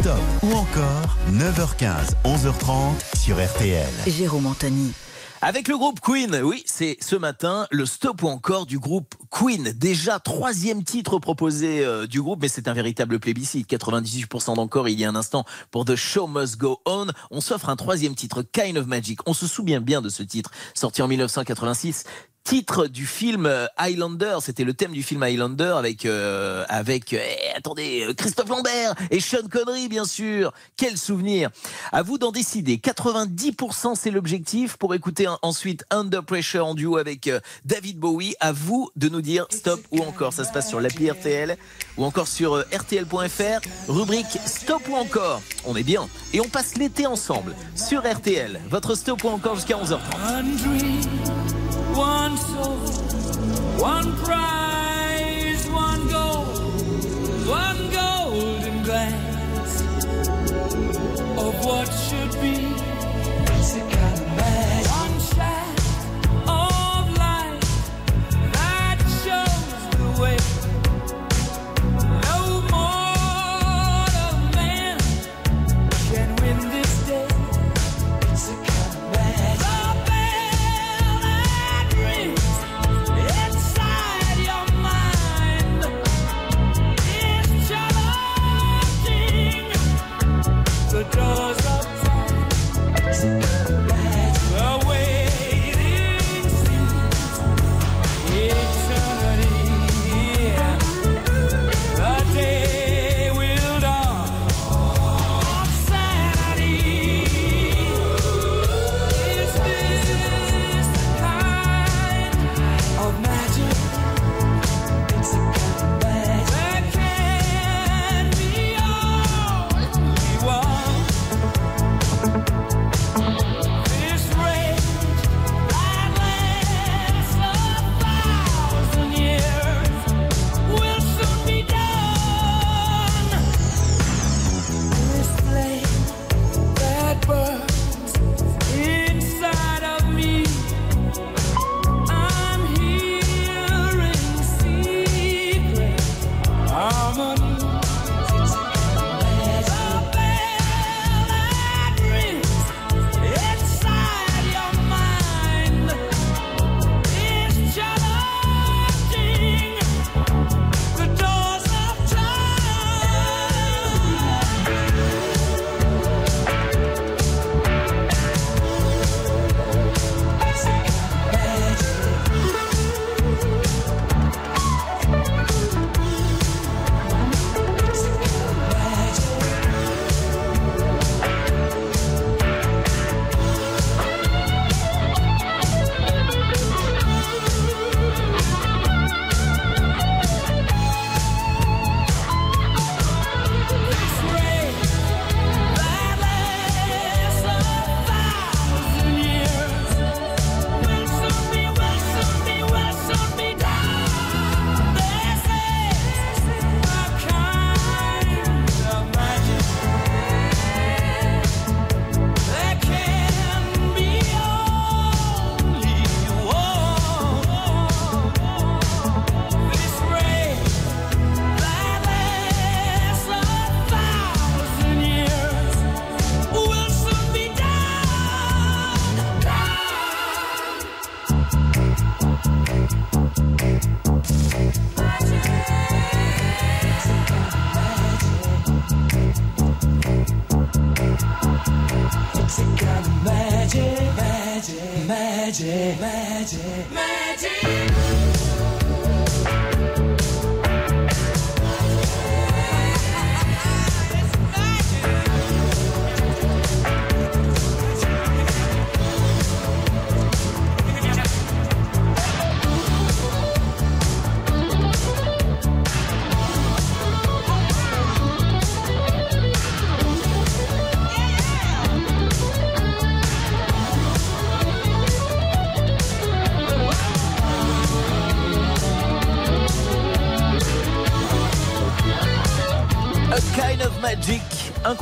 Stop ou encore 9h15, 11h30 sur RTL. Jérôme Anthony. Avec le groupe Queen, oui, c'est ce matin le stop ou encore du groupe Queen. Déjà troisième titre proposé euh, du groupe, mais c'est un véritable plébiscite. 98% d'encore il y a un instant pour The Show Must Go On. On s'offre un troisième titre, Kind of Magic. On se souvient bien de ce titre, sorti en 1986 titre du film euh, Highlander, c'était le thème du film Highlander avec euh, avec euh, eh, attendez euh, Christophe Lambert et Sean Connery bien sûr. Quel souvenir. À vous d'en décider. 90% c'est l'objectif pour écouter ensuite Under Pressure en duo avec euh, David Bowie. À vous de nous dire stop ou encore. Ça se passe sur l'appli RTL ou encore sur rtl.fr. Rubrique stop ou encore. On est bien et on passe l'été ensemble sur RTL. Votre stop ou encore jusqu'à 11h30. One soul, one prize, one goal, one golden glance of what should be.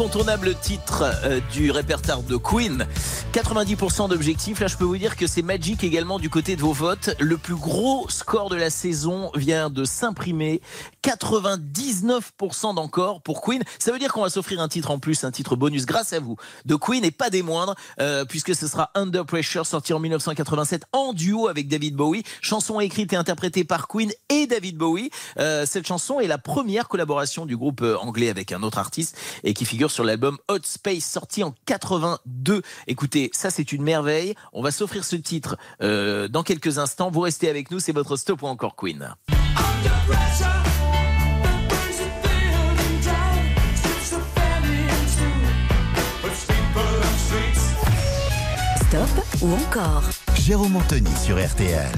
Incontournable titre euh, du répertoire de Queen. 90% d'objectifs. Là, je peux vous dire que c'est Magic également du côté de vos votes. Le plus gros score de la saison vient de s'imprimer. 99% d'encore pour Queen. Ça veut dire qu'on va s'offrir un titre en plus, un titre bonus grâce à vous de Queen et pas des moindres, euh, puisque ce sera Under Pressure, sorti en 1987 en duo avec David Bowie. Chanson écrite et interprétée par Queen et David Bowie. Euh, cette chanson est la première collaboration du groupe euh, anglais avec un autre artiste et qui figure sur l'album Hot Space sorti en 82. Écoutez, ça c'est une merveille. On va s'offrir ce titre dans quelques instants. Vous restez avec nous, c'est votre stop ou encore Queen. Stop ou encore Jérôme Anthony sur RTL.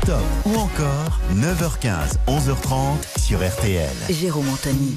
Stop ou encore 9h15, 11h30 sur RTL. Jérôme Anthony.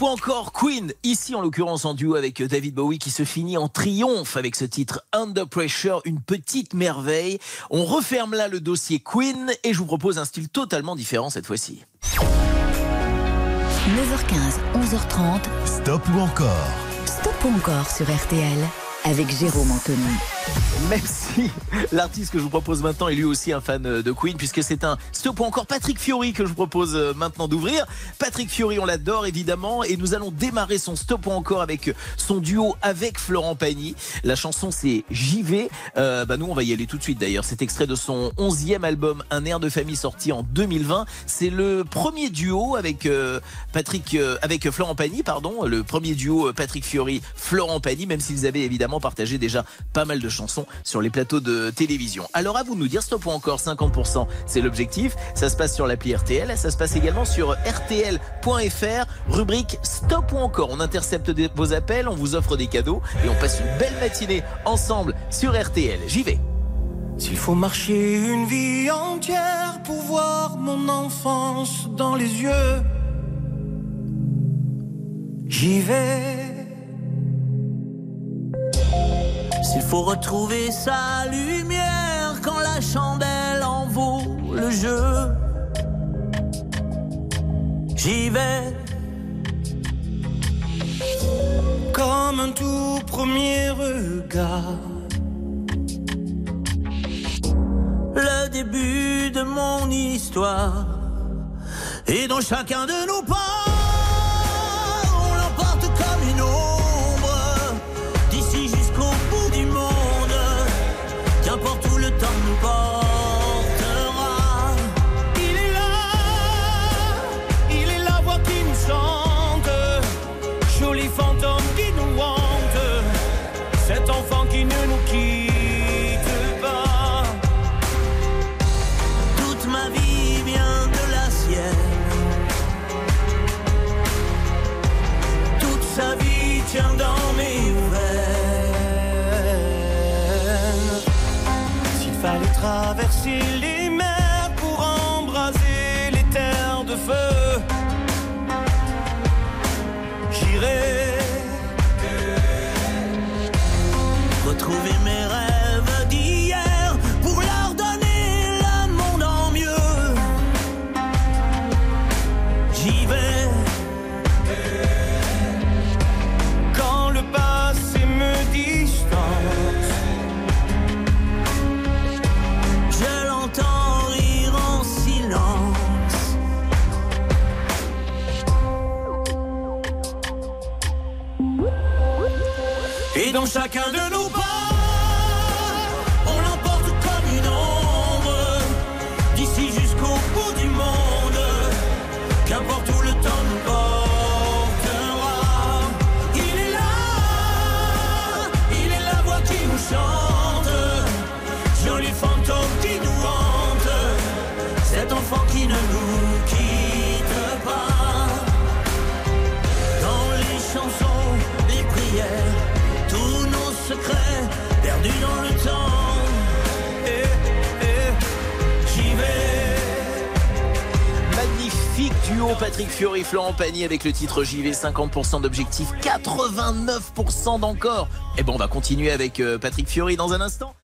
Ou encore Queen, ici en l'occurrence en duo avec David Bowie qui se finit en triomphe avec ce titre Under Pressure, une petite merveille. On referme là le dossier Queen et je vous propose un style totalement différent cette fois-ci. 9h15, 11h30. Stop ou encore? Stop ou encore sur RTL avec Jérôme Anthony. Même si l'artiste que je vous propose maintenant est lui aussi un fan de Queen, puisque c'est un stop ou encore Patrick Fiori que je vous propose euh, maintenant d'ouvrir. Patrick Fiori, on l'adore évidemment, et nous allons démarrer son stop ou encore avec son duo avec Florent Pagny. La chanson c'est J'y vais. Euh, bah nous on va y aller tout de suite d'ailleurs. C'est extrait de son 11e album Un air de famille sorti en 2020. C'est le premier duo avec euh, Patrick, euh, avec Florent Pagny, pardon, le premier duo euh, Patrick Fiori, Florent Pagny, même s'ils avaient évidemment partagé déjà pas mal de chansons sur les plateaux de télévision. Alors à vous de nous dire stop ou encore 50%, c'est l'objectif. Ça se passe sur l'appli RTL, ça se passe également sur rtl.fr, rubrique stop ou encore. On intercepte vos appels, on vous offre des cadeaux et on passe une belle matinée ensemble sur RTL. J'y vais. S'il faut marcher une vie entière pour voir mon enfance dans les yeux, j'y vais. S'il faut retrouver sa lumière quand la chandelle en vaut le jeu, j'y vais. Comme un tout premier regard. le début de mon histoire. Et dans chacun de nos pas, exilé Et dans duo Patrick Fiori, Florent Pagny avec le titre JV, 50% d'objectif, 89% d'encore. Et bon, on va continuer avec euh, Patrick Fiori dans un instant.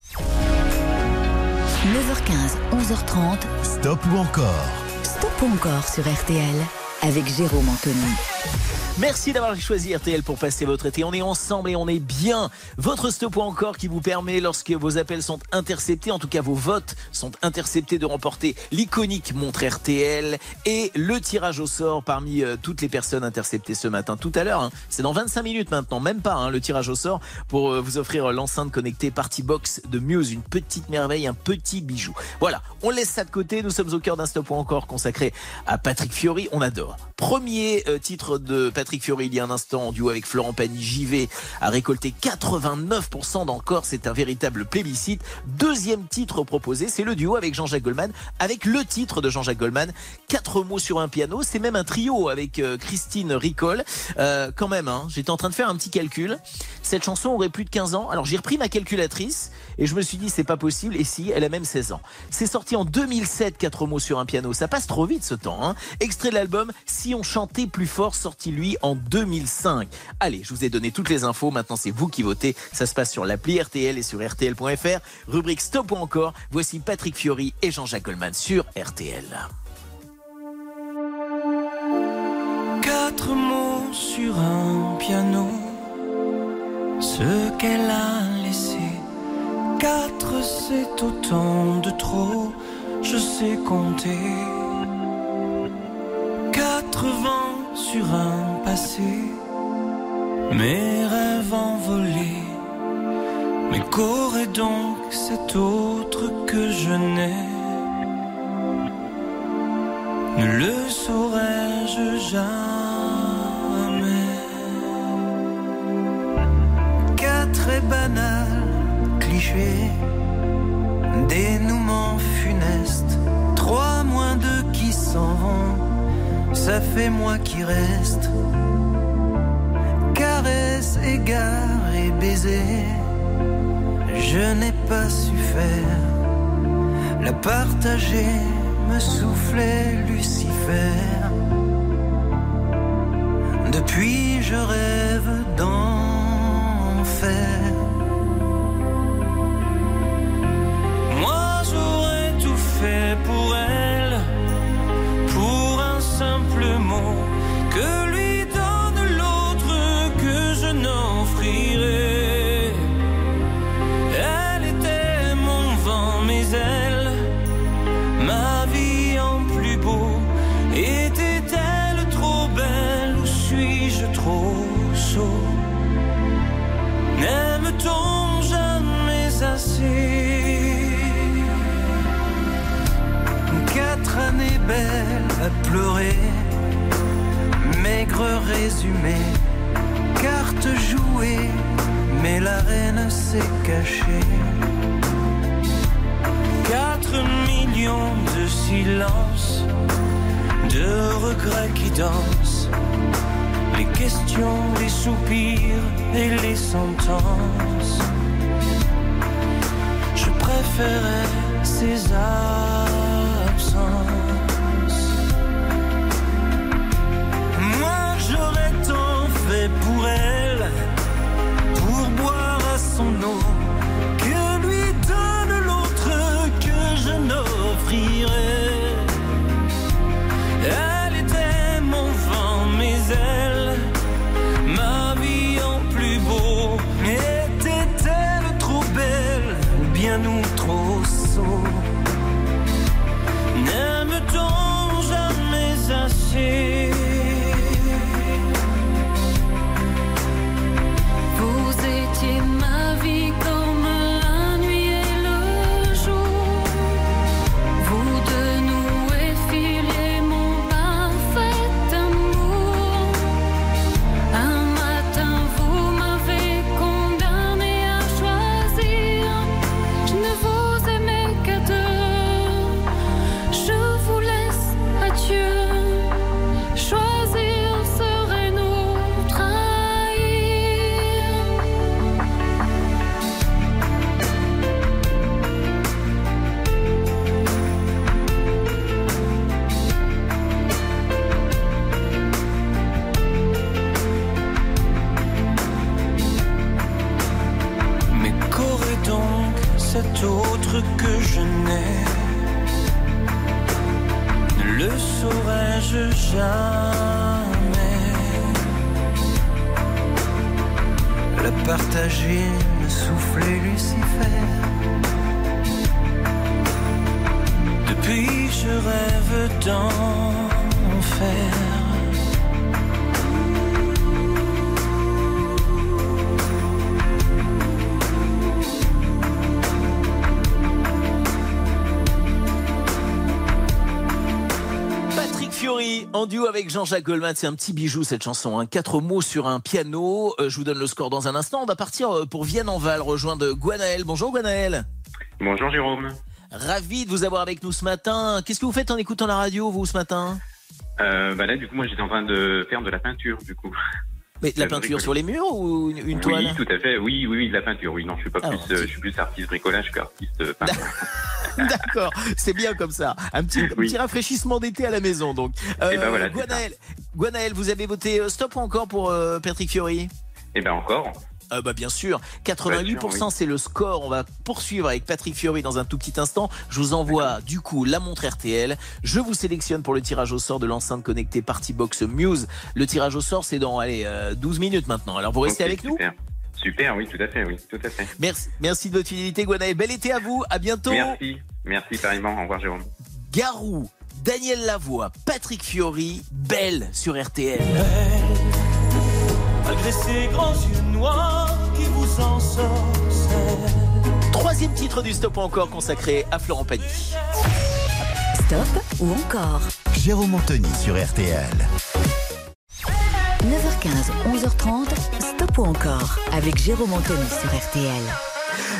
9h15, 11h30. Stop ou encore? Stop ou encore sur RTL avec Jérôme Anthony. Merci d'avoir choisi RTL pour passer votre été. On est ensemble et on est bien. Votre stop encore qui vous permet, lorsque vos appels sont interceptés, en tout cas vos votes sont interceptés, de remporter l'iconique montre RTL et le tirage au sort parmi euh, toutes les personnes interceptées ce matin. Tout à l'heure, hein. c'est dans 25 minutes maintenant, même pas hein, le tirage au sort pour euh, vous offrir l'enceinte connectée Party Box de Muse, une petite merveille, un petit bijou. Voilà, on laisse ça de côté. Nous sommes au cœur d'un stop encore consacré à Patrick Fiori. On adore. Premier euh, titre de Patrick Fiori il y a un instant en duo avec Florent Pagny, JV, a récolté 89% d'encore. C'est un véritable plébiscite. Deuxième titre proposé, c'est le duo avec Jean-Jacques Goldman, avec le titre de Jean-Jacques Goldman, quatre mots sur un piano. C'est même un trio avec euh, Christine Ricol. Euh, quand même, hein, j'étais en train de faire un petit calcul. cette chanson aurait plus de 15 ans. Alors j'ai repris ma calculatrice et je me suis dit c'est pas possible. Et si, elle a même 16 ans. C'est sorti en 2007, quatre mots sur un piano. Ça passe trop vite ce temps. Hein Extrait de l'album Si on chantait plus fort, sorti lui en 2005. Allez, je vous ai donné toutes les infos. Maintenant c'est vous qui votez. Ça se passe sur l'appli RTL et sur RTL.fr. Rubrique Stop ou encore. Voici Patrick Fiori et Jean-Jacques Goldman sur RTL. Quatre mots sur un piano, ce qu'elle a laissé. Quatre, c'est autant de trop, je sais compter. Quatre vents sur un mes rêves envolés. Mais qu'aurait donc cet autre que je n'ai. Ne le saurais-je jamais. Quatre et banal cliché Dénouement funeste Trois moins deux qui s'en vont. Ça fait moi qui reste Égard et baiser je n'ai pas su faire. La partager me soufflait Lucifer. Depuis je rêve d'enfer. Moi j'aurais tout fait pour elle, Belles à pleurer, maigre résumé, carte jouée, mais la reine s'est cachée. Quatre millions de silences, de regrets qui dansent, les questions, les soupirs et les sentences. Je préférais ces avec Jean-Jacques Goldman, c'est un petit bijou cette chanson. Hein. Quatre mots sur un piano. Euh, je vous donne le score dans un instant. On va partir euh, pour Vienne-en-Val rejoindre Guanaël. Bonjour Guanaël. Bonjour Jérôme. Ravi de vous avoir avec nous ce matin. Qu'est-ce que vous faites en écoutant la radio vous ce matin? Euh, bah là, du coup, moi, j'étais en train de faire de la peinture, du coup. Mais de la peinture bricolage. sur les murs ou une, une Oui, toile? tout à fait. Oui, oui, oui, de la peinture. Oui, non, je suis pas Ah, plus, euh, je suis plus artiste bricolage qu'artiste peintre. D'accord, c'est bien comme ça. Un petit, un Oui. petit rafraîchissement d'été à la maison. Donc, Euh, Eh ben voilà, Gwenaël, vous avez voté euh, stop ou encore pour euh, Patrick Fiori? Eh ben encore. Ah bah bien sûr, 88% Bien sûr, oui. c'est le score. On va poursuivre avec Patrick Fiori dans un tout petit instant. Je vous envoie du coup la montre RTL. Je vous sélectionne pour le tirage au sort de l'enceinte connectée Partybox Muse. Le tirage au sort c'est dans allez, euh, 12 minutes maintenant. Alors vous restez avec nous? Super. Oui, tout à fait, oui, tout à fait. Merci, merci de votre fidélité Gwenaël. Bel été à vous, à bientôt. Merci, merci pareillement. Au revoir, Jérôme. Garou, Daniel Lavoie, Patrick Fiori, Belle sur RTL. Malgré ces grands yeux noirs qui vous ensorcellent. Troisième titre du Stop ou encore consacré à Florent Pagny. Stop ou encore? Jérôme Anthony sur RTL. 9h15, 11h30, Stop ou encore avec Jérôme Anthony sur RTL.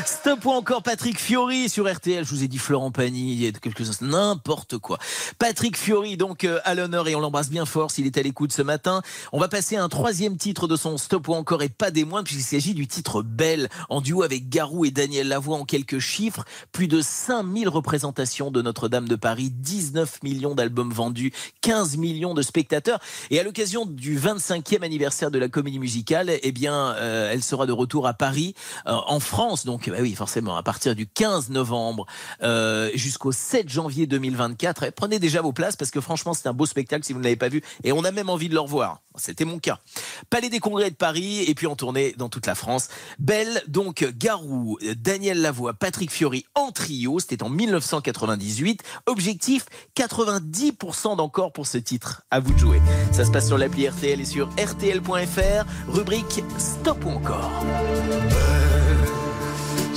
Stop ou encore Patrick Fiori sur RTL. Je vous ai dit Florent Pagny il y a quelques instants. N'importe quoi. Patrick Fiori, donc euh, à l'honneur et on l'embrasse bien fort s'il est à l'écoute ce matin. On va passer à un troisième titre de son Stop ou encore et pas des moindres puisqu'il s'agit du titre Belle en duo avec Garou et Daniel Lavoie en quelques chiffres. Plus de 5000 représentations de Notre-Dame de Paris, 19 millions d'albums vendus, 15 millions de spectateurs. Et à l'occasion du 25e anniversaire de la comédie musicale, eh bien, euh, elle sera de retour à Paris, euh, en France. Donc, bah oui, forcément, à partir du 15 novembre euh, jusqu'au 7 janvier 2024. Eh, prenez déjà vos places parce que franchement, c'est un beau spectacle si vous ne l'avez pas vu. Et on a même envie de le revoir. C'était mon cas. Palais des Congrès de Paris et puis en tournée dans toute la France. Belle, donc Garou, Daniel Lavoie, Patrick Fiori en trio. C'était en 1998. Objectif 90% d'encore pour ce titre. À vous de jouer. Ça se passe sur l'appli RTL et sur RTL.fr. Rubrique Stop ou encore.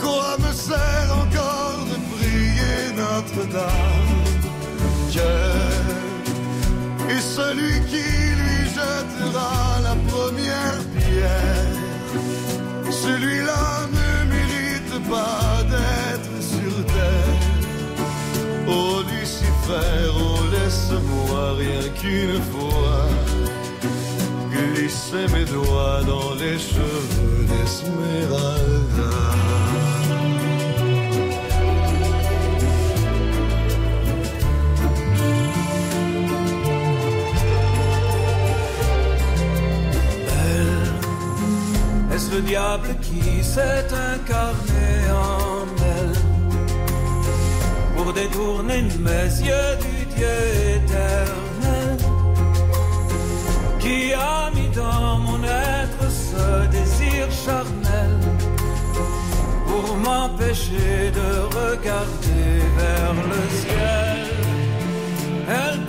Quoi me sert encore de prier Notre-Dame Dieu est celui qui lui jettera la première pierre. Celui-là ne mérite pas d'être sur terre. Oh Lucifer, oh laisse-moi rien qu'une fois glisser mes doigts dans les cheveux d'Esmeralda. Qui s'est incarné en elle pour détourner mes yeux du Dieu éternel qui a mis dans mon être ce désir charnel pour m'empêcher de regarder vers le ciel. Elle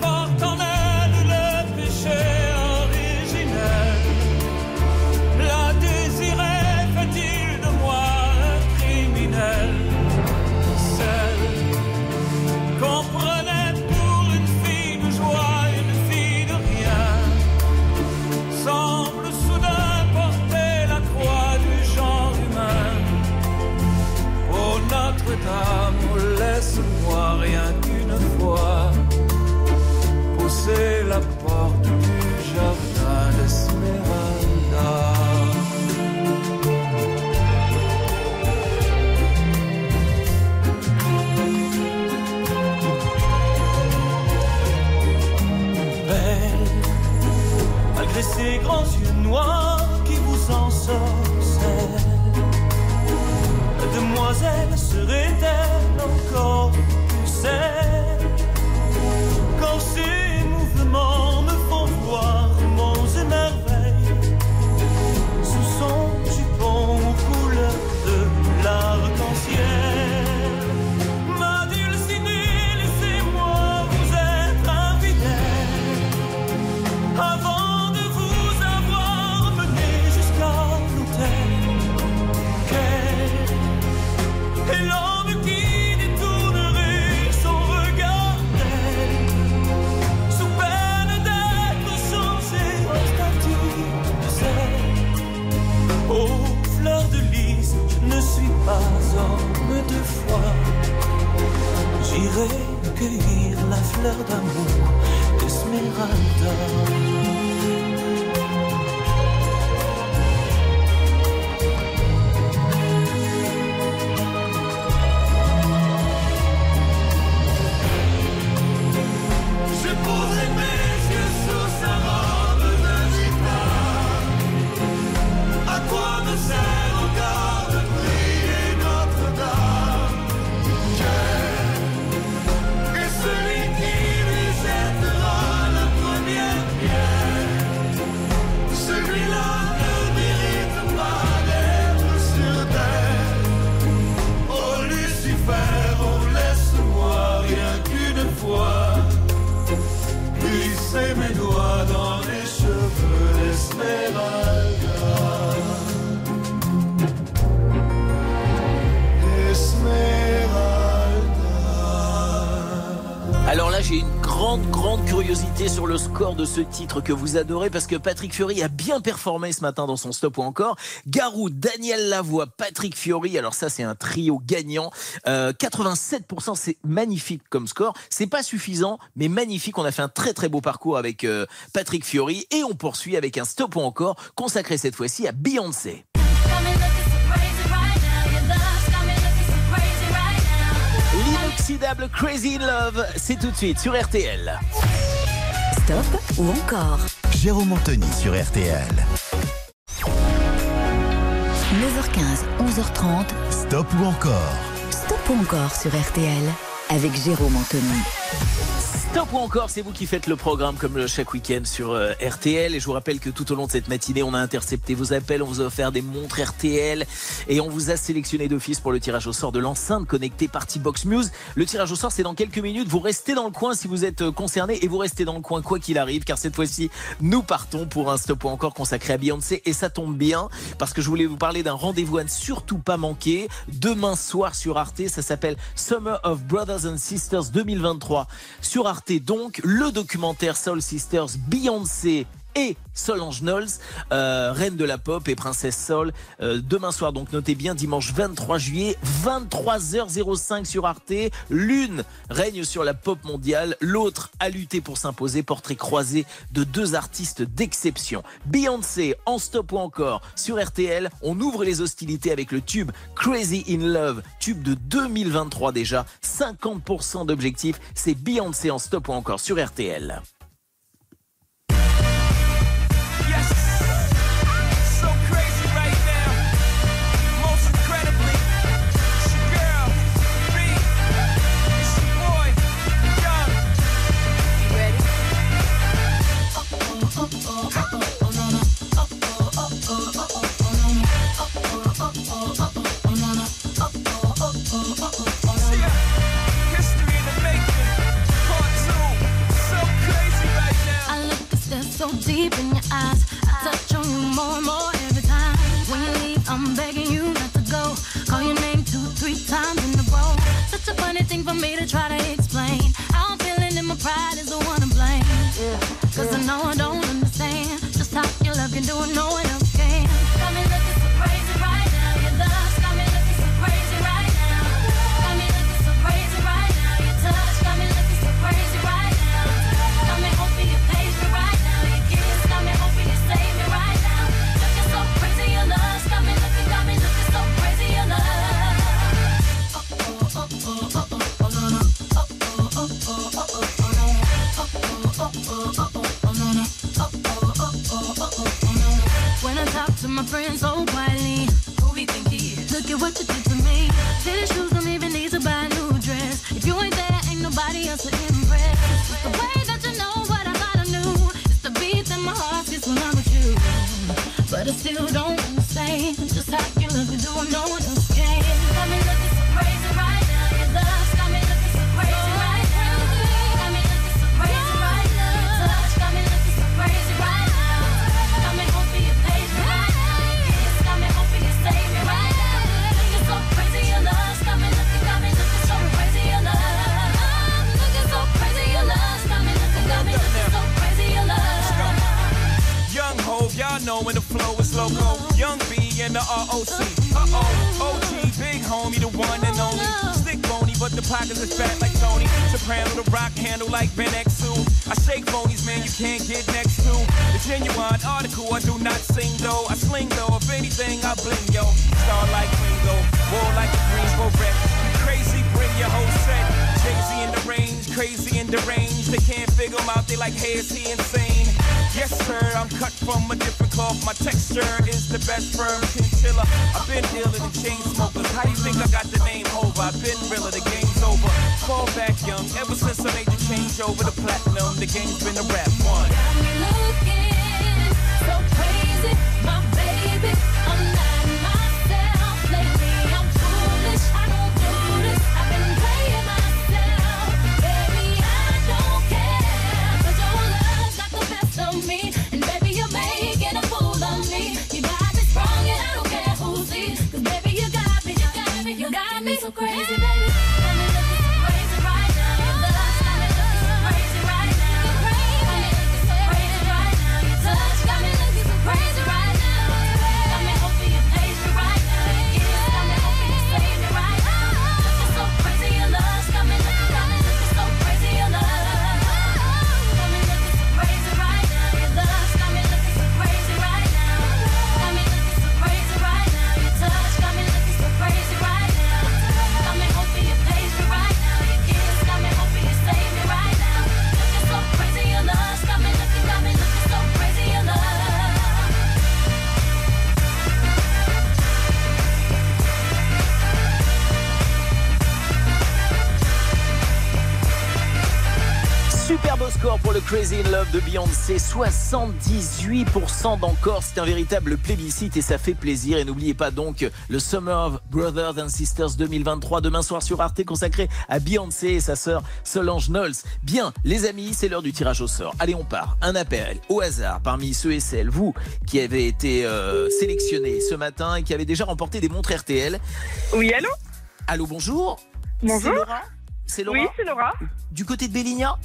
l'heure d'amour, Esmeralda. Que vous adorez parce que Patrick Fiori a bien performé ce matin dans son stop ou encore. Garou, Daniel Lavoie, Patrick Fiori. Alors ça, c'est un trio gagnant. Euh, 87%, c'est magnifique comme score. C'est pas suffisant, mais magnifique. On a fait un très très beau parcours avec euh, Patrick Fiori et on poursuit avec un stop ou encore consacré cette fois-ci à Beyoncé. L'inoxydable Crazy Love, c'est tout de suite sur RTL. Stop ou encore Jérôme Anthony sur RTL. 9h15, 11h30. Stop ou encore Stop ou encore sur RTL avec Jérôme Anthony. Stop ou encore, c'est vous qui faites le programme comme chaque week-end sur euh, RTL. Et je vous rappelle que tout au long de cette matinée, on a intercepté vos appels, on vous a offert des montres RTL et on vous a sélectionné d'office pour le tirage au sort de l'enceinte connectée Party Box Muse. Le tirage au sort, c'est dans quelques minutes. Vous restez dans le coin si vous êtes euh, concerné et vous restez dans le coin quoi qu'il arrive, car cette fois-ci, nous partons pour un Stop ou encore consacré à Beyoncé. Et ça tombe bien parce que je voulais vous parler d'un rendez-vous à ne surtout pas manquer. Demain soir sur Arte, ça s'appelle Summer of Brothers and Sisters 2023. Sur Arte, donc, le documentaire Soul Sisters Beyoncé et Solange Knowles, euh, reine de la pop et princesse Soul. Euh, demain soir, donc notez bien, dimanche 23 juillet, 23h05 sur Arte. L'une règne sur la pop mondiale, l'autre a lutté pour s'imposer. Portrait croisé de deux artistes d'exception. Beyoncé en stop ou encore sur RTL. On ouvre les hostilités avec le tube Crazy in Love, tube de 2023 déjà. 50% d'objectifs, c'est Beyoncé en stop ou encore sur RTL. 78% d'encore. C'est un véritable plébiscite et ça fait plaisir. Et n'oubliez pas donc le Summer of Brothers and Sisters 2023 demain soir sur Arte consacré à Beyoncé et sa sœur Solange Knowles. Bien, les amis, c'est l'heure du tirage au sort. Allez, on part. Un appel au hasard parmi ceux et celles, vous qui avez été euh, sélectionnés ce matin et qui avez déjà remporté des montres RTL. Oui, allô? Allô, bonjour. Bonjour. Laura C'est Laura Oui, c'est Laura. Du côté de Béligna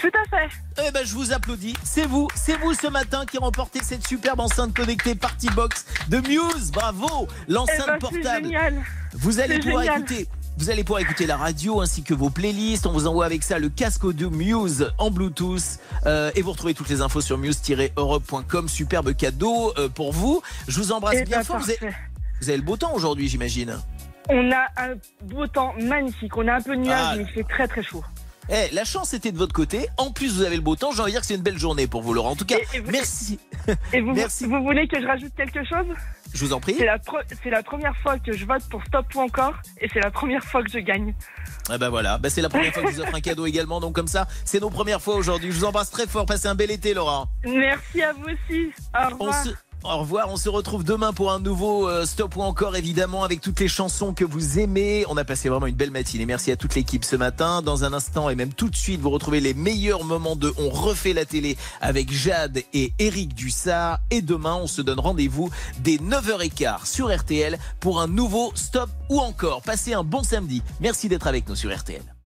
Tout à fait. Eh ben, je vous applaudis. C'est vous, c'est vous ce matin qui remportez cette superbe enceinte connectée Party Box de Muse. Bravo, l'enceinte Eh ben, portable. génial. Vous allez C'est pouvoir génial. écouter. Vous allez pouvoir écouter la radio ainsi que vos playlists. On vous envoie avec ça le casque audio Muse en Bluetooth. Euh, et vous retrouvez toutes les infos sur muse-europe.com. Superbe cadeau euh, pour vous. Je vous embrasse Eh bien ben, fort. Vous avez, parfait. vous avez le beau temps aujourd'hui, j'imagine. On a un beau temps magnifique. On a un peu de nuages, Ah. mais il fait très très chaud. Eh, la chance était de votre côté. En plus, vous avez le beau temps. J'ai envie de dire que c'est une belle journée pour vous, Laurent. En tout cas, merci. Et vous, Merci. vous voulez que je rajoute quelque chose? Je vous en prie. C'est la, première fois que je vote pour Stop ou encore, et c'est la première fois que je gagne. Ah bah voilà, bah c'est la première fois que je vous offre un cadeau également, donc comme ça, c'est nos premières fois aujourd'hui. Je vous embrasse très fort, passez un bel été Laurent. Merci à vous aussi. Au On revoir. se... Au revoir, on se retrouve demain pour un nouveau euh, Stop ou encore évidemment avec toutes les chansons que vous aimez. On a passé vraiment une belle matinée. Merci à toute l'équipe ce matin. Dans un instant et même tout de suite, vous retrouvez les meilleurs moments de On refait la télé avec Jade et Eric Dussard. Et demain, on se donne rendez-vous dès 9h15 sur RTL pour un nouveau Stop ou encore. Passez un bon samedi. Merci d'être avec nous sur RTL.